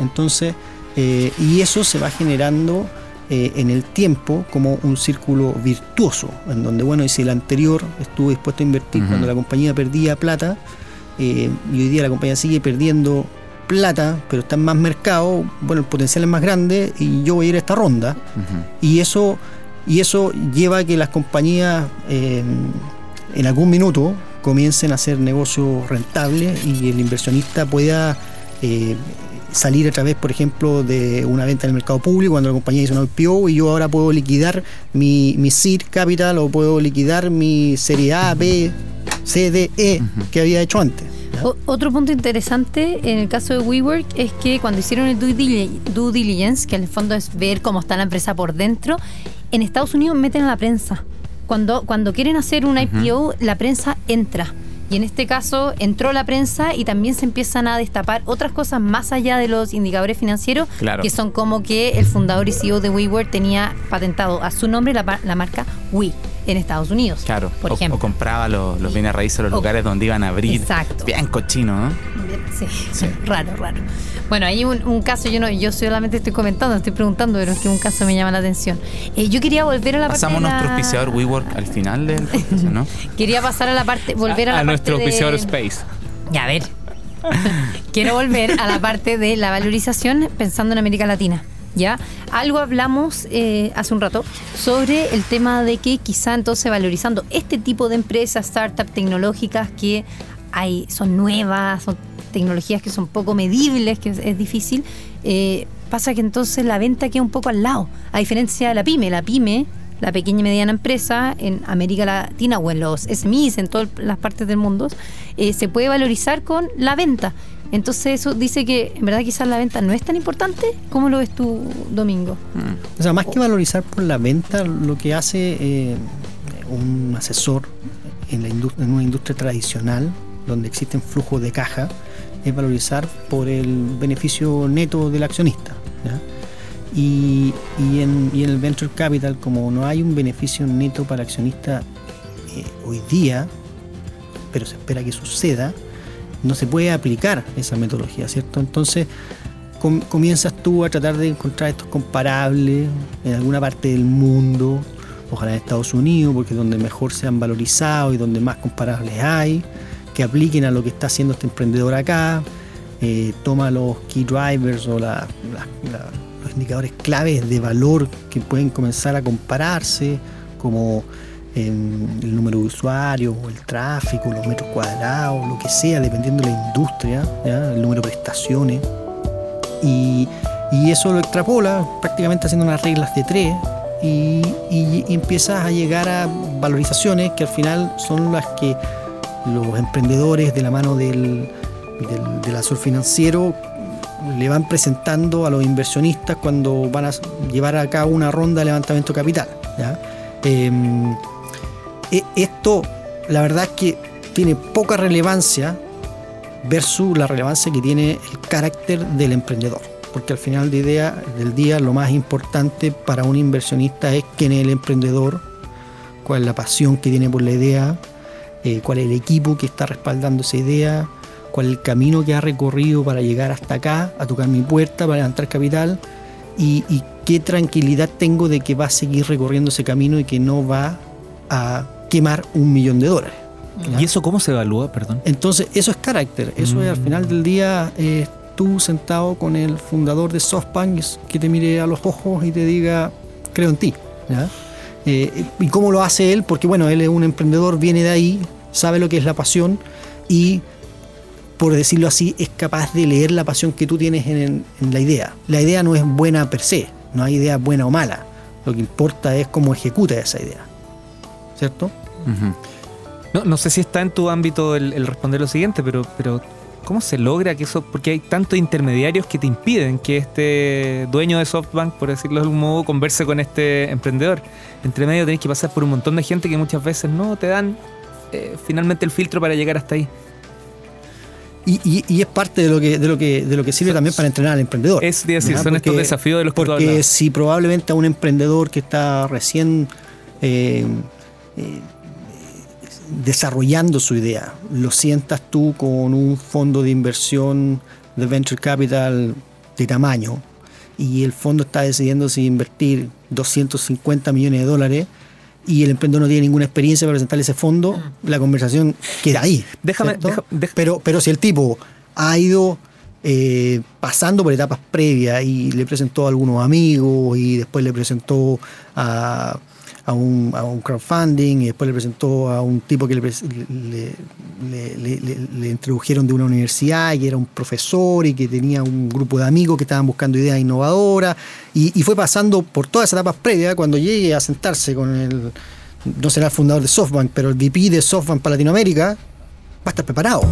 Entonces, eh, y eso se va generando eh, en el tiempo como un círculo virtuoso, en donde, bueno, y si el anterior estuvo dispuesto a invertir cuando la compañía perdía plata, eh, y hoy día la compañía sigue perdiendo plata, pero está en más mercado, bueno, el potencial es más grande y yo voy a ir a esta ronda. Y eso, y eso lleva a que las compañías eh, en algún minuto comiencen a hacer negocios rentables y el inversionista pueda eh, salir a través, por ejemplo, de una venta en el mercado público cuando la compañía hizo una IPO y yo ahora puedo liquidar mi, mi seed capital o puedo liquidar mi serie A, B, C, D, E que había hecho antes. otro punto interesante en el caso de WeWork es que cuando hicieron el due diligence, que en el fondo es ver cómo está la empresa por dentro, en Estados Unidos meten a la prensa. Cuando, cuando quieren hacer un IPO, la prensa entra. Y en este caso entró la prensa y también se empiezan a destapar otras cosas más allá de los indicadores financieros, Claro. que son como que el fundador y CEO de WeWork tenía patentado a su nombre la, la marca We en Estados Unidos. Claro. por o, ejemplo. o compraba los, los bienes raíces los O- lugares donde iban a abrir. Exacto. Bien cochino, ¿no? Sí, Sí. <laughs> raro, raro. Bueno, hay un, un caso, yo no, yo solamente estoy comentando, estoy preguntando, pero es que un caso me llama la atención. Eh, yo quería volver a la Pasamos parte de nuestro la- auspiciador WeWork al final del podcast, ¿no? <laughs> Quería pasar a la parte, volver a, la parte nuestro de- auspiciador Space. Ya, a ver. Quiero volver a la parte de la valorización pensando en América Latina. ¿Ya? Algo hablamos eh, hace un rato sobre el tema de que quizá entonces valorizando este tipo de empresas, startups tecnológicas que hay, son nuevas, son tecnologías que son poco medibles, que es, difícil, eh, pasa que entonces la venta queda un poco al lado, a diferencia de la pyme. La pyme, la pequeña y mediana empresa en América Latina o en los SMEs, en todas las partes del mundo, eh, se puede valorizar con la venta. Entonces eso dice que en verdad quizás la venta no es tan importante. ¿Cómo lo ves tú, Domingo? O sea, más que valorizar por la venta, lo que hace eh, un asesor en, la en una industria tradicional, donde existen flujos de caja, es valorizar por el beneficio neto del accionista. Y, y en, y el venture capital, como no hay un beneficio neto para accionista eh, hoy día, pero se espera que suceda, no se puede aplicar esa metodología, ¿cierto? Entonces, com- comienzas tú a tratar de encontrar estos comparables en alguna parte del mundo, ojalá en Estados Unidos, porque es donde mejor se han valorizado y donde más comparables hay, que apliquen a lo que está haciendo este emprendedor acá, eh, toma los key drivers o la- los indicadores claves de valor que pueden comenzar a compararse, como em, el número de usuarios, el tráfico, los metros cuadrados, lo que sea, dependiendo de la industria, el número de prestaciones. Y, y eso lo extrapola prácticamente haciendo unas reglas de tres y, y- y empiezas a llegar a valorizaciones que al final son las que los emprendedores de la mano del, del, asesor financiero le van presentando a los inversionistas cuando van a llevar a cabo una ronda de levantamiento de capital. ¿ya? Em, e- esto, la verdad es que tiene poca relevancia versus la relevancia que tiene el carácter del emprendedor. Porque al final de idea, día lo más importante para un inversionista es quién es el emprendedor, cuál es la pasión que tiene por la idea, eh, cuál es el equipo que está respaldando esa idea, cuál es el camino que ha recorrido para llegar hasta acá, a tocar mi puerta, para levantar capital, y, y qué tranquilidad tengo de que va a seguir recorriendo ese camino y que no va a quemar un millón de dólares. ¿ya? ¿Y eso cómo se evalúa, perdón? Entonces, eso es carácter. Eso es al Mm. final del día eh, tú sentado con el fundador de SoftBank que te mire a los ojos y te diga, creo en ti. ¿ya? Eh, ¿Y cómo lo hace él? Porque, bueno, él es un emprendedor, viene de ahí, sabe lo que es la pasión y, por decirlo así, es capaz de leer la pasión que tú tienes en, la idea. La idea no es buena per se, no hay idea buena o mala. Lo que importa es cómo ejecuta esa idea. ¿Cierto? No, no sé si está en tu ámbito el, el responder lo siguiente, pero, pero ¿cómo se logra que eso? Porque hay tantos intermediarios que te impiden que este dueño de SoftBank, por decirlo de algún modo, converse con este emprendedor. Entre medio tenés que pasar por un montón de gente que muchas veces no te dan eh, finalmente el filtro para llegar hasta ahí. Y, y- y es parte de lo que, de lo que, de lo que sirve también para entrenar al emprendedor. Es decir, son estos desafíos de los que Porque si probablemente a un emprendedor que está recién eh, eh, desarrollando su idea, lo sientas tú con un fondo de inversión de venture capital de tamaño y el fondo está decidiendo si invertir 250 millones de dólares y el emprendedor no tiene ninguna experiencia para presentarle ese fondo, la conversación queda ahí. Déjame- ¿cierto? deja- deja- pero, pero si el tipo ha ido eh, pasando por etapas previas y le presentó a algunos amigos y después le presentó a, a un, a un crowdfunding y después le presentó a un tipo que le, le, le- le- introdujeron de una universidad y era un profesor y que tenía un grupo de amigos que estaban buscando ideas innovadoras y, y fue pasando por todas esas etapas previas cuando llegue a sentarse con el, no será el fundador de SoftBank, pero el VP de SoftBank para Latinoamérica, va a estar preparado.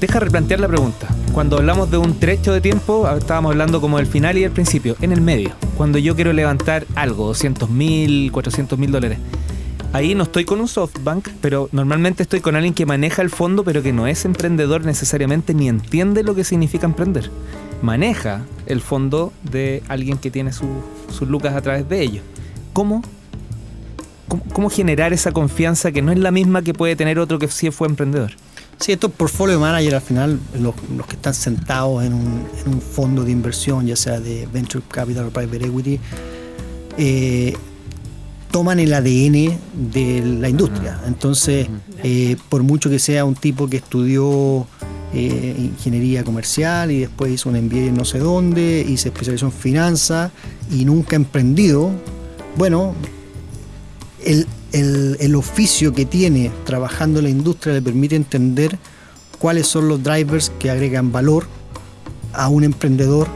Deja replantear la pregunta. Cuando hablamos de un trecho de tiempo, estábamos hablando como del final y del principio, en el medio. Cuando yo quiero levantar algo, 200 mil, 400 mil dólares. Ahí no estoy con un SoftBank, pero normalmente estoy con alguien que maneja el fondo, pero que no es emprendedor necesariamente ni entiende lo que significa emprender. Maneja el fondo de alguien que tiene su- sus lucas a través de ellos. ¿Cómo, cómo, cómo generar esa confianza que no es la misma que puede tener otro que sí fue emprendedor? Sí, estos portfolio manager al final, los, los que están sentados en un, en un fondo de inversión, ya sea de venture capital o private equity, eh, toman el ADN de la industria. Entonces, eh, por mucho que sea un tipo que estudió eh, ingeniería comercial y después hizo un MBA en no sé dónde y se especializó en finanzas y nunca ha emprendido, bueno, el, el- oficio que tiene trabajando en la industria le permite entender cuáles son los drivers que agregan valor a un emprendedor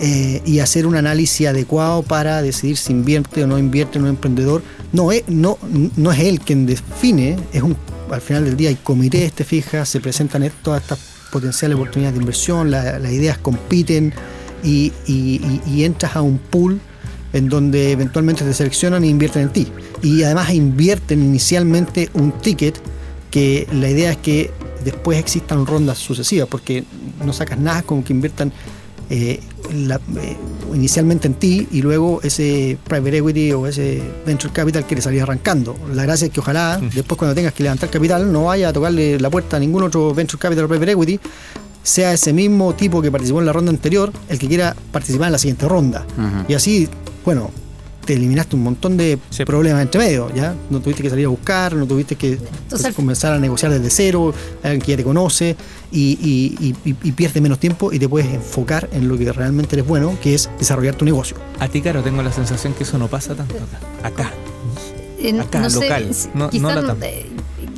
eh, y hacer un análisis adecuado para decidir si invierte o no invierte en un emprendedor. No es, no, no es él quien define, es un, al final del día hay comités, te fijas, se presentan todas estas potenciales oportunidades de inversión, la- las ideas compiten y entras a un pool en donde eventualmente te seleccionan e invierten en ti. Y además invierten inicialmente un ticket que la idea es que después existan rondas sucesivas, porque no sacas nada con que inviertan eh, la- eh, inicialmente en ti y luego ese private equity o ese venture capital quiere salir arrancando. La gracia es que ojalá después cuando tengas que levantar capital no vaya a tocarle la puerta a ningún otro venture capital o private equity, sea ese mismo tipo que participó en la ronda anterior el que quiera participar en la siguiente ronda. Y así, bueno, te eliminaste un montón de Sí. problemas entre medio, ¿ya? No tuviste que salir a buscar, no tuviste que Entonces, comenzar a negociar desde cero, alguien que ya te conoce y, y, y, y- y pierdes menos tiempo y te puedes enfocar en lo que realmente eres bueno, que es desarrollar tu negocio. A ti, Caro, tengo la sensación que eso no pasa tanto acá. Acá. Acá, no local, no- no eh,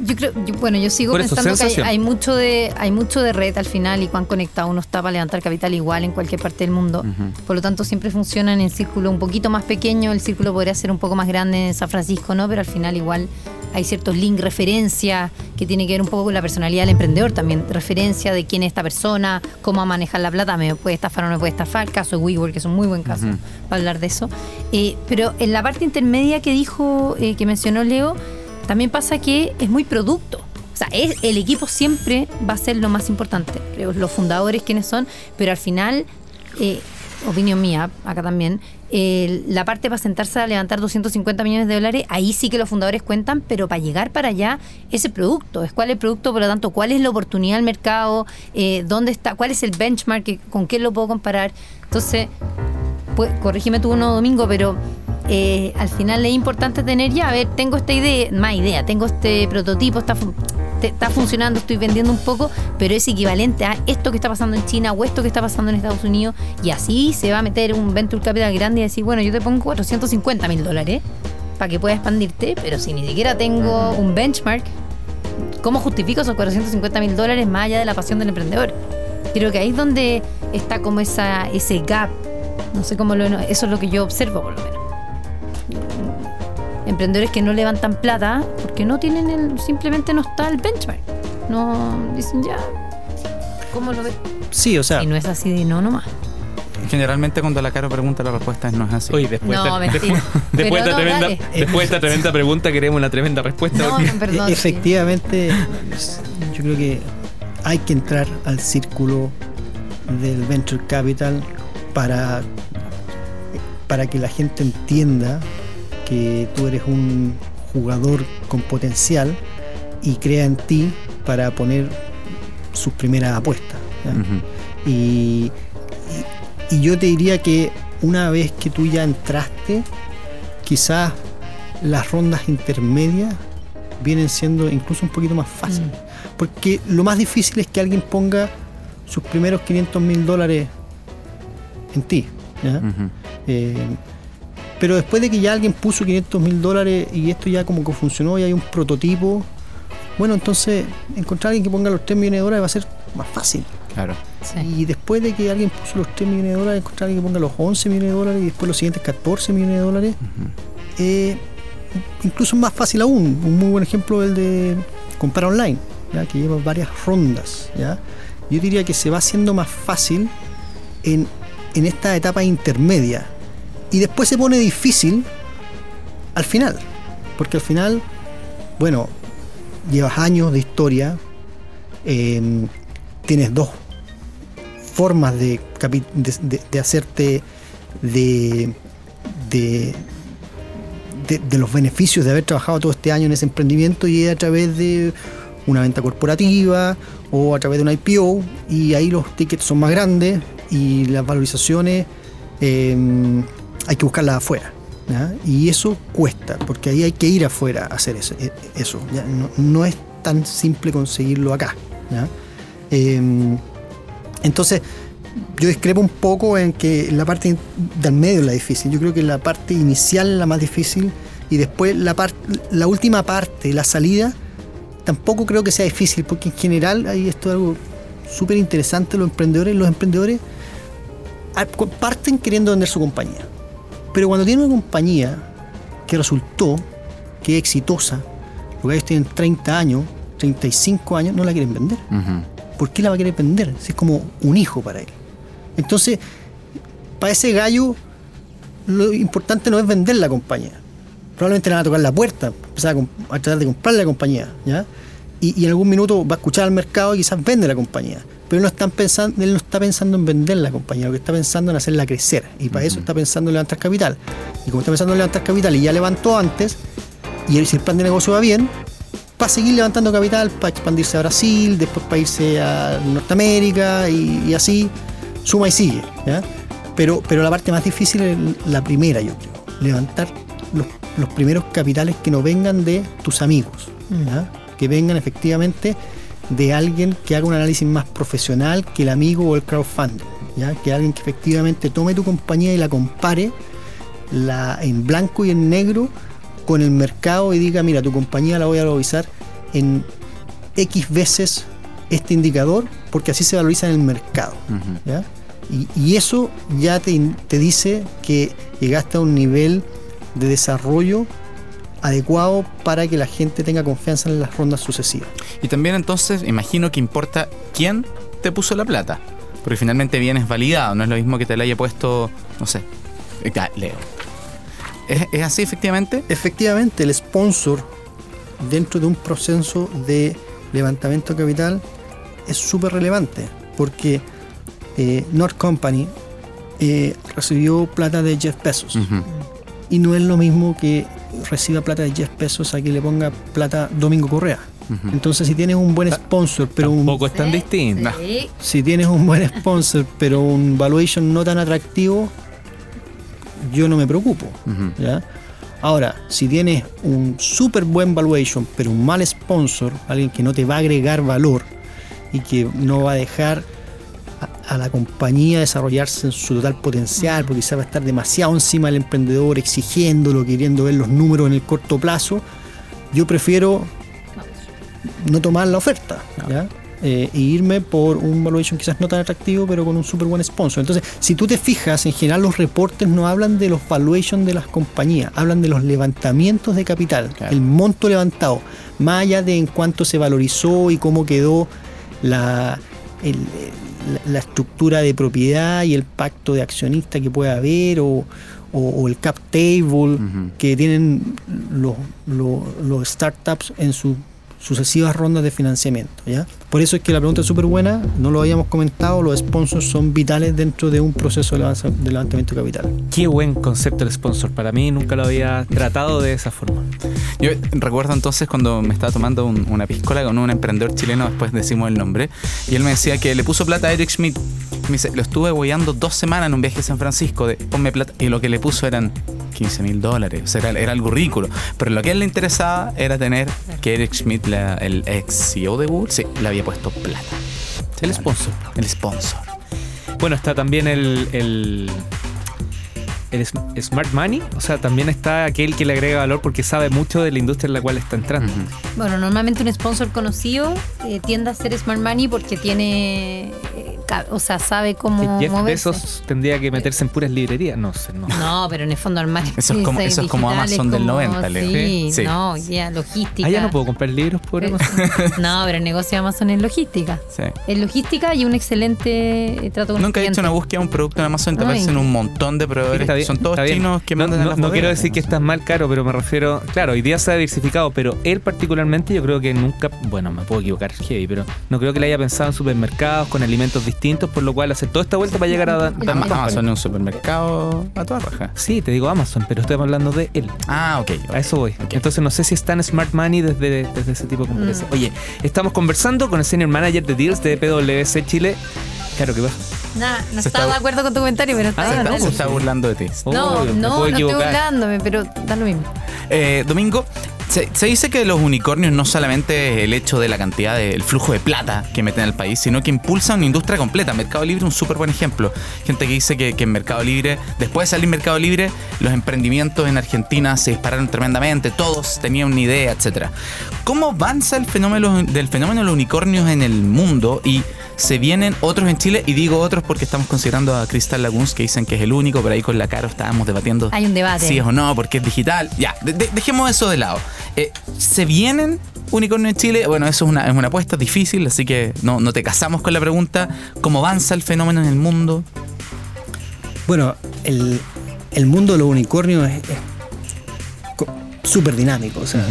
yo creo, yo- bueno, yo sigo Por eso, pensando que hay, mucho de hay mucho de red al final y cuán conectado uno está para levantar capital igual en cualquier parte del mundo. Por lo tanto, siempre funcionan en círculo un poquito más pequeño. El círculo podría ser un poco más grande en San Francisco, ¿no? Pero al final igual hay ciertos links, referencia, que tiene que ver un poco con la personalidad del emprendedor también. Referencia de quién es esta persona, cómo manejar la plata, me puede estafar o no me puede estafar. Caso de WeWork, que es un muy buen caso para hablar de eso. Eh, pero en la parte intermedia que dijo, eh, que mencionó Leo, también pasa que es muy producto. O sea, es, el equipo siempre va a ser lo más importante. Los fundadores quiénes son, pero al final eh, opinión mía, acá también, eh, la parte para sentarse a levantar 250 millones de dólares, ahí sí que los fundadores cuentan, pero para llegar para allá, ese producto, es cuál es el producto, por lo tanto, cuál es la oportunidad del mercado, eh, dónde está, cuál es el benchmark, con qué lo puedo comparar. Entonces, pues, corrígeme tú uno domingo, pero eh, al final es importante tener ya, a ver, tengo esta idea, más idea, tengo este prototipo, está, está funcionando, estoy vendiendo un poco, pero es equivalente a esto que está pasando en China o esto que está pasando en Estados Unidos, y así se va a meter un venture capital grande y decir, bueno, yo te pongo 450 mil dólares para que puedas expandirte, pero si ni siquiera tengo un benchmark, ¿cómo justifico esos 450 mil dólares más allá de la pasión del emprendedor? Creo que ahí es donde está como esa, ese gap. No sé cómo lo. Eso es lo que yo observo, por lo menos. Emprendedores que no levantan plata porque no tienen el. Simplemente no está el benchmark. No dicen ya. ¿Cómo lo ves? Sí, o sea. Y no es así de no nomás. Generalmente cuando la Caro pregunta la respuesta es no es así. Oye, después, No, de, después, de <laughs> Pero esta no, tremenda, después de esta tremenda <laughs> pregunta queremos una tremenda respuesta. No, perdón. E- Efectivamente, yo creo que hay que entrar al círculo del venture capital para, para que la gente entienda que tú eres un jugador con potencial y crea en ti para poner sus primeras apuestas. Y, y- y yo te diría que una vez que tú ya entraste, quizás las rondas intermedias vienen siendo incluso un poquito más fáciles. Porque lo más difícil es que alguien ponga sus primeros 500 mil dólares en ti. Eh, pero después de que ya alguien puso 500 mil dólares y esto ya como que funcionó y hay un prototipo, bueno, entonces encontrar a alguien que ponga los 3 millones de dólares va a ser más fácil. Claro. Sí. Y después de que alguien puso los 3 millones de dólares, encontrar a alguien que ponga los 11 millones de dólares y después los siguientes 14 millones de dólares, eh, incluso más fácil aún. Un muy buen ejemplo es el de comprar online, ¿ya? que lleva varias rondas. ¿ya? Yo diría que se va haciendo más fácil en, en esta etapa intermedia. Y después se pone difícil al final. Porque al final, bueno, llevas años de historia, eh, tienes dos formas de, hacerte de, de, los beneficios de haber trabajado todo este año en ese emprendimiento y a través de una venta corporativa o a través de una IPO y ahí los tickets son más grandes y las valorizaciones eh, hay que buscarlas afuera. ¿ya? Y eso cuesta, porque ahí hay que ir afuera a hacer eso. eh, eso. No, es tan simple conseguirlo acá. Eh, entonces, yo discrepo un poco en que la parte del medio es la difícil. Yo creo que la parte inicial es la más difícil y después la, la última parte, la salida, tampoco creo que sea difícil, porque en general, ahí esto es algo súper interesante, los emprendedores, los emprendedores ah, parten queriendo vender su compañía. Pero cuando tienen una compañía que resultó, que es exitosa, los gallos tienen 30 años, 35 años, no la quieren vender. ¿por qué la va a querer vender? Si es como un hijo para él. Entonces, para ese gallo, lo importante no es vender la compañía. Probablemente le van a tocar la puerta, empezar a tratar de comprar la compañía, ¿ya? Y, y en algún minuto va a escuchar al mercado y quizás vende la compañía. Pero no están pensando, él no está pensando en vender la compañía, lo que está pensando en hacerla crecer. Y para eso está pensando en levantar capital. Y como está pensando en levantar capital y ya levantó antes, y si el plan de negocio va bien, para seguir levantando capital, para expandirse a Brasil, después para irse a Norteamérica y, y así, suma y sigue. ¿ya? Pero, pero la parte más difícil es la primera, yo creo. Levantar los, los primeros capitales que no vengan de tus amigos, ¿ya? que vengan efectivamente de alguien que haga un análisis más profesional que el amigo o el crowdfunding. ¿ya? Que alguien que efectivamente tome tu compañía y la compare la, en blanco y en negro con el mercado y diga, mira, tu compañía la voy a valorizar en X veces este indicador porque así se valoriza en el mercado. ¿ya? Y, y eso ya te, te dice que llegaste a un nivel de desarrollo adecuado para que la gente tenga confianza en las rondas sucesivas. Y también entonces imagino que importa quién te puso la plata. Porque finalmente vienes validado, no es lo mismo que te la haya puesto, no sé, eh, Leo. ¿Es, es así efectivamente? Efectivamente, el sponsor dentro de un proceso de levantamiento de capital es súper relevante porque eh, North Company eh, recibió plata de Jeff Bezos. Y no es lo mismo que reciba plata de Jeff Bezos a que le ponga plata Domingo Correa. Entonces, si tienes un buen sponsor, pero un, es tan distinto. Sí. si tienes un buen sponsor, pero un valuation no tan atractivo, yo no me preocupo. ¿ya? Ahora, si tienes un súper buen valuation, pero un mal sponsor, alguien que no te va a agregar valor y que no va a dejar a, a la compañía desarrollarse en su total potencial, porque quizá va a estar demasiado encima del emprendedor, exigiéndolo, queriendo ver los números en el corto plazo, yo prefiero no tomar la oferta. ¿ya? Eh, e irme por un valuation quizás no tan atractivo, pero con un súper buen sponsor. Entonces, si tú te fijas, en general los reportes no hablan de los valuations de las compañías, hablan de los levantamientos de capital, Claro. el monto levantado, más allá de en cuánto se valorizó y cómo quedó la, el- la, la estructura de propiedad y el pacto de accionista que pueda haber o, o- o el cap table que tienen los, los- los startups en sus sucesivas rondas de financiamiento. ¿ya? Por eso es que la pregunta es súper buena, no lo habíamos comentado, los sponsors son vitales dentro de un proceso de levantamiento de capital. Qué buen concepto el sponsor. Para mí nunca lo había tratado de esa forma. Yo recuerdo entonces cuando me estaba tomando un- una piscola con un emprendedor chileno, después decimos el nombre, y él me decía que le puso plata a Eric Schmidt. Me dice, lo estuve boyando dos semanas en un viaje a San Francisco de ponme plata, y lo que le puso eran 15 mil dólares, o sea, era, era algo ridículo. Pero lo que a él le interesaba era tener que Eric Schmidt, la- el ex CEO de Google, sí, le había puesto plata. El sponsor. El sponsor. Bueno, está también el, el, el sm- Smart Money. O sea, también está aquel que le agrega valor porque sabe mucho de la industria en la cual está entrando. Bueno, normalmente un sponsor conocido eh, tiende a ser Smart Money porque tiene, o sea, sabe cómo Jeff moverse. Bezos tendría que meterse en puras librerías. No sé, no. No, pero en el fondo armar <laughs> Eso es como- eso es como Amazon del como- 90, Leo. Sí, Sí. no, ya, logística. Ah, ya no puedo comprar libros por Eh, Amazon. <laughs> No, pero el negocio de Amazon es logística. Sí. Es logística y un excelente eh, trato con Nunca he hecho una búsqueda de un producto en Amazon y te aparecen un montón de proveedores. Bien, son todos chinos que no, mandan a no- las no quiero decir que estás mal caro, pero me refiero, claro, hoy día se ha diversificado, pero él particularmente yo creo que nunca, bueno, me puedo equivocar, heavy, pero no creo que le haya pensado en supermercados con alimentos distintos, por lo cual hacer toda esta vuelta para llegar a... Dan- Amazon es un supermercado a toda raja. Sí, te digo Amazon, pero estoy hablando de él. Ah, ok. A eso voy. Ok. Entonces no sé si es tan smart money desde, desde ese tipo de conversación. Mm. Oye, estamos conversando con el senior manager de Deals de PwC Chile. Claro, ¿qué pasa? Nah, no Se estaba está- de acuerdo con tu comentario, pero Ah, se, bien, está, no, se dale. está burlando de ti. No, me no, puedo no estoy equivocar. burlándome, pero da lo mismo. Eh, Domingo, se, dice que los unicornios no solamente es el hecho de la cantidad del flujo de plata que meten al país, sino que impulsan una industria completa. Mercado Libre es un súper buen ejemplo. Gente que dice que, en Mercado Libre, después de salir Mercado Libre, los emprendimientos en Argentina se dispararon tremendamente, todos tenían una idea, etcétera. ¿Cómo avanza el fenómeno del fenómeno de los unicornios en el mundo y se vienen otros en Chile? Y digo otros porque estamos considerando a Crystal Lagoons, que dicen que es el único, pero ahí con la Caro estábamos debatiendo Hay un debate. si es o no, porque es digital. Ya, de- de- dejemos eso de lado. Eh, ¿Se vienen unicornios en Chile? Bueno, eso es una, es una apuesta difícil, así que no, no te casamos con la pregunta. ¿Cómo avanza el fenómeno en el mundo? Bueno, el, el mundo de los unicornios es, súper dinámico. O sea,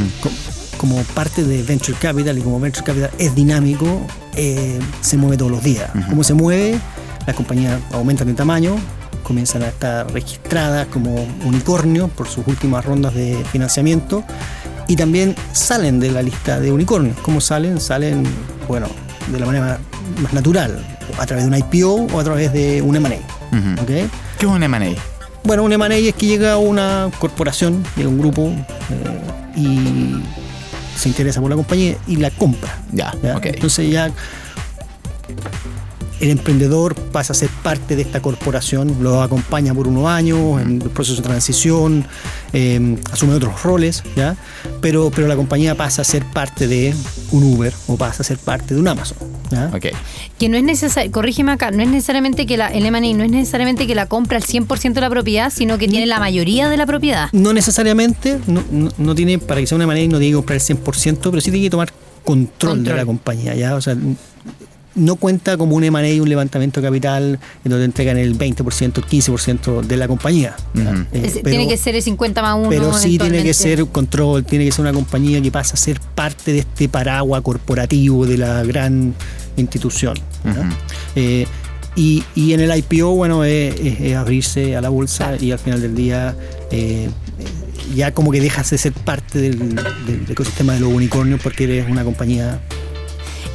como parte de Venture Capital y como Venture Capital es dinámico, eh, se mueve todos los días. Ujú. Como se mueve, las compañías aumentan de tamaño, comienzan a estar registradas como unicornios por sus últimas rondas de financiamiento y también salen de la lista de unicornios. ¿Cómo salen? Salen, bueno, de la manera más natural, a través de un IPO o a través de un M&A. Ujú. ¿ok? ¿Qué es un M&A? Bueno, un M&A es que llega una corporación, llega un grupo eh, y se interesa por la compañía y la compra. Ya, ¿ya? ok. Entonces ya el emprendedor pasa a ser parte de esta corporación, lo acompaña por unos años en el proceso de transición, eh, asume otros roles, ¿ya? Pero, pero la compañía pasa a ser parte de un Uber o pasa a ser parte de un Amazon. ¿ya? Ok. Que no es necesario, corrígeme acá, no es necesariamente que la, el M&A no es necesariamente que la compra el 100% de la propiedad, sino que tiene la mayoría de la propiedad. No necesariamente, no, no- no tiene, para que sea una manera, no tiene que comprar el 100%, pero sí tiene que tomar control, de Control. la compañía, ¿ya? O sea, no cuenta como un M&A y un levantamiento de capital en donde entregan el 20%, el 15% de la compañía. Eh, Es- pero- tiene que ser el 50 más 1. pero sí tiene que ser control, tiene que ser una compañía que pasa a ser parte de este paraguas corporativo de la gran institución. Eh, y, y en el IPO, bueno, es, es- es abrirse a la bolsa y al final del día eh, ya como que dejas de ser parte del, del ecosistema de los unicornios porque eres una compañía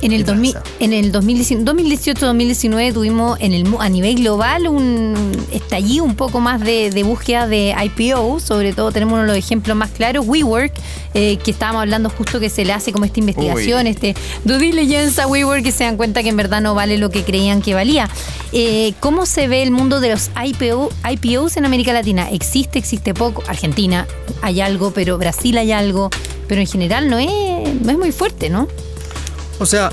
En el, ¿Qué 2000 pasa? en el 2018-2019 tuvimos en el, a nivel global un estallido un poco más de, de búsqueda de IPO, sobre todo tenemos uno de los ejemplos más claros, WeWork, eh, que estábamos hablando justo que se le hace como esta investigación, este due diligence a WeWork, que se dan cuenta que en verdad no vale lo que creían que valía. Eh, ¿Cómo se ve el mundo de los IPO, IPOs en América Latina? ¿Existe, existe poco? Argentina hay algo, pero Brasil hay algo, pero en general no es, no es muy fuerte, ¿no? O sea,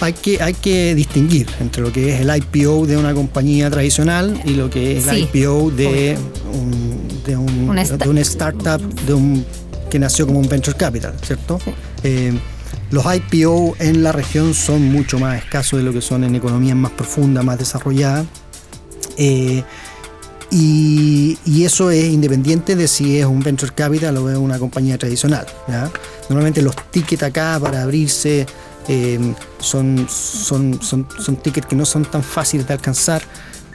hay que, hay que distinguir entre lo que es el IPO de una compañía tradicional y lo que es el IPO de un, de, un, Una de una startup de un, que nació como un venture capital, ¿cierto? Eh, los IPO en la región son mucho más escasos de lo que son en economías más profundas, más desarrolladas. Eh, y, y eso es independiente de si es un venture capital o es una compañía tradicional. ¿ya? Normalmente los tickets acá para abrirse eh, son, son, son, son tickets que no son tan fáciles de alcanzar.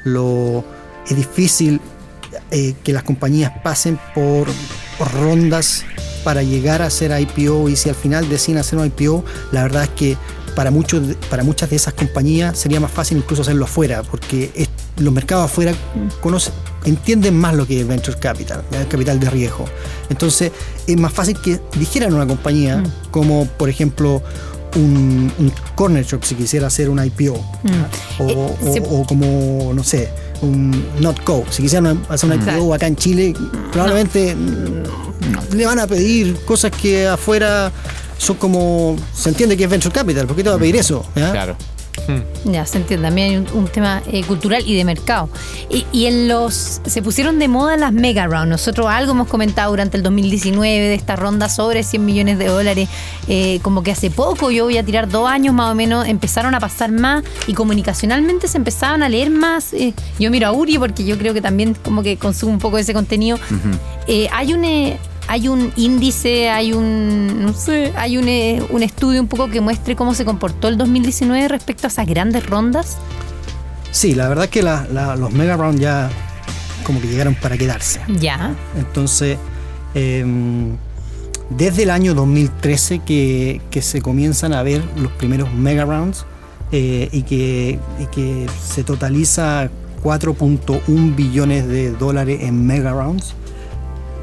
Lo, es difícil eh, que las compañías pasen por, rondas para llegar a hacer IPO y si al final deciden hacer un IPO, la verdad es que para, muchos, para muchas de esas compañías sería más fácil incluso hacerlo afuera, porque es- los mercados afuera conocen, entienden más lo que es venture capital, capital de riesgo. Entonces es más fácil que dijeran una compañía como por ejemplo un, un corner shop si quisiera hacer un IPO o, Eh, o- se- o como no sé un Notco si quisieran hacer un IPO Claro. acá en Chile probablemente mm, le van a pedir cosas que afuera son como se entiende que es venture capital ¿por qué te va a pedir eso? Claro. Ya, se entiende. También hay un, un tema eh, cultural y de mercado. Y, y en los. Se pusieron de moda las mega round. Nosotros algo hemos comentado durante el 2019 de esta ronda sobre 100 millones de dólares. Eh, como que hace poco, yo voy a tirar dos años más o menos, empezaron a pasar más y comunicacionalmente se empezaban a leer más. Eh, yo miro a Uri porque yo creo que también como que consumo un poco de ese contenido. Hay un. Hay un índice, hay un, no sé, hay un, eh, un estudio un poco que muestre cómo se comportó el 2019 respecto a esas grandes rondas. Sí, la verdad es que la- la- los mega round ya como que llegaron para quedarse. Ya. Entonces, em, desde el año 2013 que, que se comienzan a ver los primeros mega rounds eh, y, que, y que se totaliza 4.1 billones de dólares en mega rounds.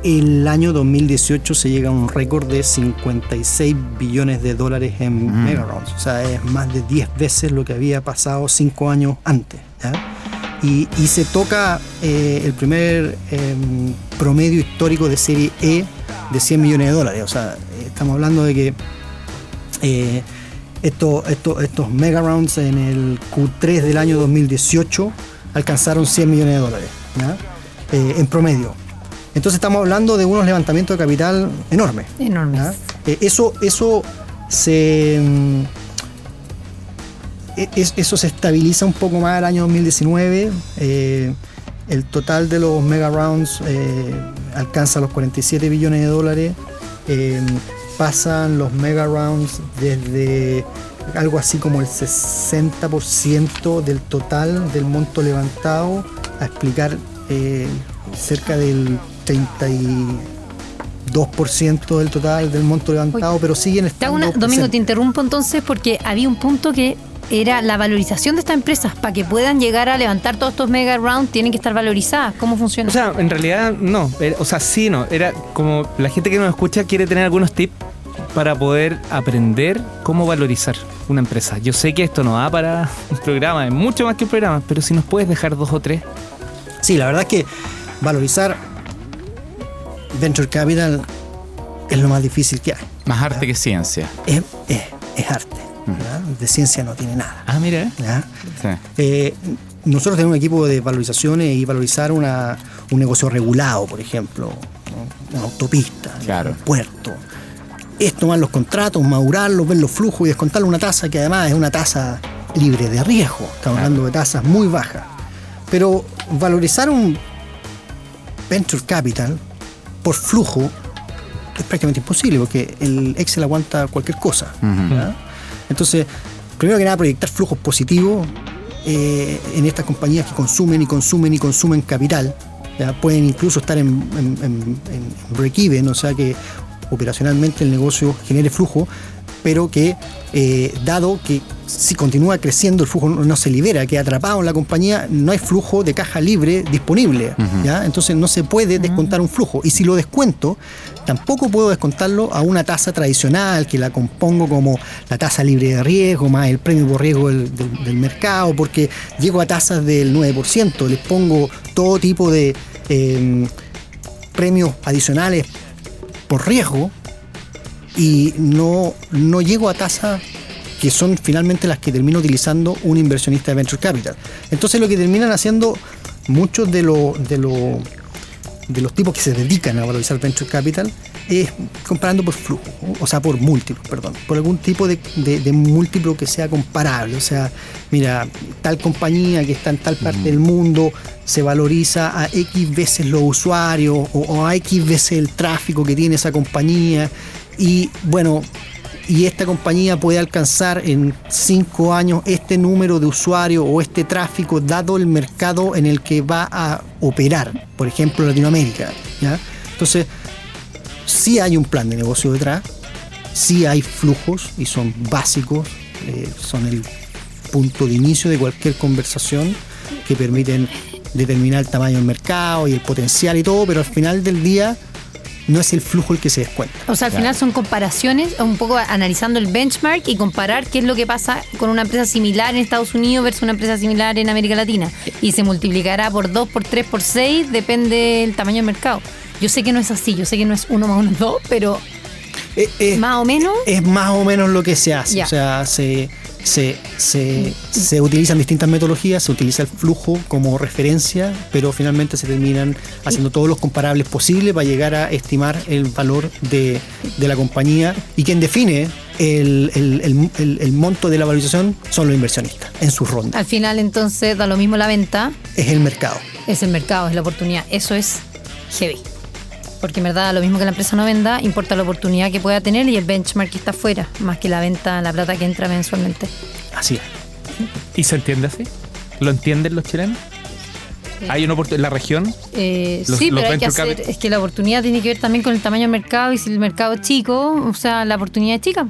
El año 2018 se llega a un récord de 56 billones de dólares en mega rounds. O sea, es más de 10 veces lo que había pasado 5 años antes. ¿ya? Y, y se toca eh, el primer em, promedio histórico de serie E de 100 millones de dólares. O sea, eh, estamos hablando de que eh, esto- esto- estos mega rounds en el Q3 del año 2018 alcanzaron 100 millones de dólares ¿ya? Eh, en promedio. Entonces estamos hablando de unos levantamientos de capital enormes. Enormes. ¿ya? Eh, eso, eso se. mm, e- es- eso se estabiliza un poco más el año 2019. eh, el total de los mega rounds eh, alcanza los 47 billones de dólares. eh, pasan los mega rounds desde algo así como el 60% del total del monto levantado a explicar cerca del 32% del total del monto levantado, pero siguen estando una- Domingo, te interrumpo entonces porque había un punto que era la valorización de estas empresas. Para que puedan llegar a levantar todos estos mega rounds, tienen que estar valorizadas. ¿Cómo funciona? O sea, en realidad no. Era- O sea, sí, no. Era como la gente que nos escucha quiere tener algunos tips para poder aprender cómo valorizar una empresa. Yo sé que esto no da para <laughs> un programa, es mucho más que un programa, pero si nos puedes dejar dos o tres. Sí, la verdad es que valorizar venture capital es lo más difícil que hay. Más arte que ciencia. Es, es- es arte. De ciencia no tiene nada. Ah, mira. ¿ya? Sí. Eh, nosotros tenemos un equipo de valorizaciones y valorizar una, un negocio regulado, por ejemplo, ¿no? una autopista, Claro. un puerto. Es tomar los contratos, madurarlos, ver los flujos y descontarle una tasa que además es una tasa libre de riesgo. Estamos hablando de tasas muy bajas. Pero valorizar un venture capital por flujo es prácticamente imposible porque el Excel aguanta cualquier cosa. Entonces, primero que nada, proyectar flujos positivos eh, en estas compañías que consumen y consumen y consumen capital. ¿ya? Pueden incluso estar en, en, en- en break-even, o sea que operacionalmente el negocio genere flujo, pero que eh, dado que si continúa creciendo el flujo no, se libera, queda atrapado en la compañía, no hay flujo de caja libre disponible. ¿ya? Entonces no se puede descontar un flujo. Y si lo descuento, tampoco puedo descontarlo a una tasa tradicional que la compongo como la tasa libre de riesgo más el premio por riesgo del, del- del mercado, porque llego a tasas del 9%, les pongo todo tipo de eh, premios adicionales por riesgo y no, no llego a tasas que son finalmente las que termina utilizando un inversionista de venture capital. Entonces lo que terminan haciendo muchos de, los de, los de los tipos que se dedican a valorizar venture capital es comparando por flujo, o sea, por múltiplos, perdón, por algún tipo de, de- de múltiplo que sea comparable. O sea, mira, tal compañía que está en tal parte del mundo se valoriza a X veces los usuarios o, o a X veces el tráfico que tiene esa compañía. Y bueno, y esta compañía puede alcanzar en cinco años este número de usuarios o este tráfico dado el mercado en el que va a operar, por ejemplo Latinoamérica. ¿ya? Entonces, sí hay un plan de negocio detrás, sí hay flujos y son básicos, eh, son el punto de inicio de cualquier conversación que permiten determinar el tamaño del mercado y el potencial y todo, pero al final del día no es el flujo el que se descuenta. O sea, al final son comparaciones, un poco analizando el benchmark y comparar qué es lo que pasa con una empresa similar en Estados Unidos versus una empresa similar en América Latina. Y se multiplicará por 2, por 3, por 6, depende del tamaño del mercado. Yo sé que no es así, yo sé que no es 1 más 1 es 2, pero Eh, eh, más o menos es más o menos lo que se hace. O sea, se, se, se, se utilizan distintas metodologías, se utiliza el flujo como referencia, pero finalmente se terminan haciendo todos los comparables posibles para llegar a estimar el valor de, de la compañía. Y quien define el, el- el- el- el monto de la valorización son los inversionistas en sus rondas. al final entonces da lo mismo la venta, Es el mercado. es el mercado, es la oportunidad. Eso es heavy. Porque en verdad lo mismo que la empresa no venda, importa la oportunidad que pueda tener y el benchmark que está afuera, más que la venta, la plata que entra mensualmente. Así es. ¿Y se entiende así? ¿Lo entienden los chilenos? ¿Hay una oportunidad en la región? Eh, Los- sí, los pero hay que hacer, es que la oportunidad tiene que ver también con el tamaño del mercado y si el mercado es chico, o sea, la oportunidad es chica.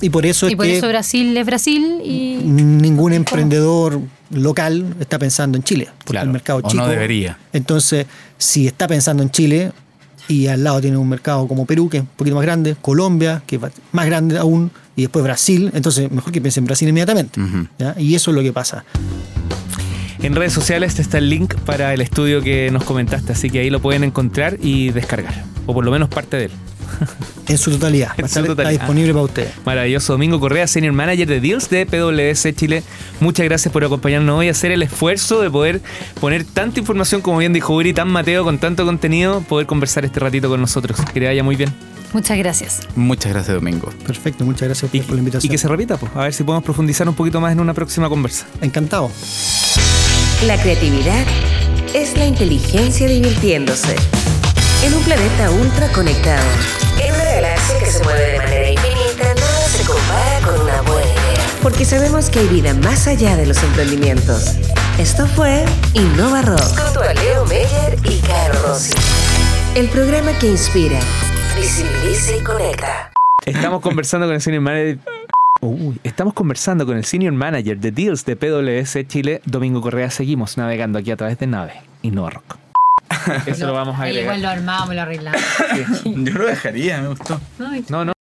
Y por eso y es por que eso Brasil es Brasil y ningún emprendedor local está pensando en Chile, porque Claro, el mercado o chico. no debería. Entonces, si está pensando en Chile y al lado tiene un mercado como Perú, que es un poquito más grande, Colombia, que es más grande aún, y después Brasil, entonces mejor que piense en Brasil inmediatamente. Y eso es lo que pasa. En redes sociales está el link para el estudio que nos comentaste, así que ahí lo pueden encontrar y descargar, o por lo menos parte de él. En su totalidad. En su. Está disponible para ustedes. Maravilloso. Domingo Correa, Senior Manager de Deals de PwC Chile. Muchas gracias por acompañarnos hoy, hacer el esfuerzo de poder poner tanta información, como bien dijo Uri, tan Mateo, con tanto contenido, poder conversar este ratito con nosotros. Que le vaya muy bien. muchas gracias. Muchas gracias, Domingo. Perfecto, muchas gracias a Y, por la y invitación. que se repita, pues. A ver si podemos profundizar un poquito más en una próxima conversa. Encantado. La creatividad es la inteligencia divirtiéndose. En un planeta ultra conectado. En una galaxia que se mueve de manera infinita, nada se compara con una buena idea. Porque sabemos que hay vida más allá de los emprendimientos. Esto fue Innova Rock. Junto a Leo Meyer y Caro Rossi. El programa que inspira, visibiliza y conecta. Estamos conversando con el Senior Manager. Estamos conversando con el Senior Manager de Deals de PwC Chile, Domingo Correa. Seguimos navegando aquí a través de Nave y Rock. Eso lo vamos a agregar. lo armamos, lo arreglamos. Yo lo dejaría, me gustó. No, no.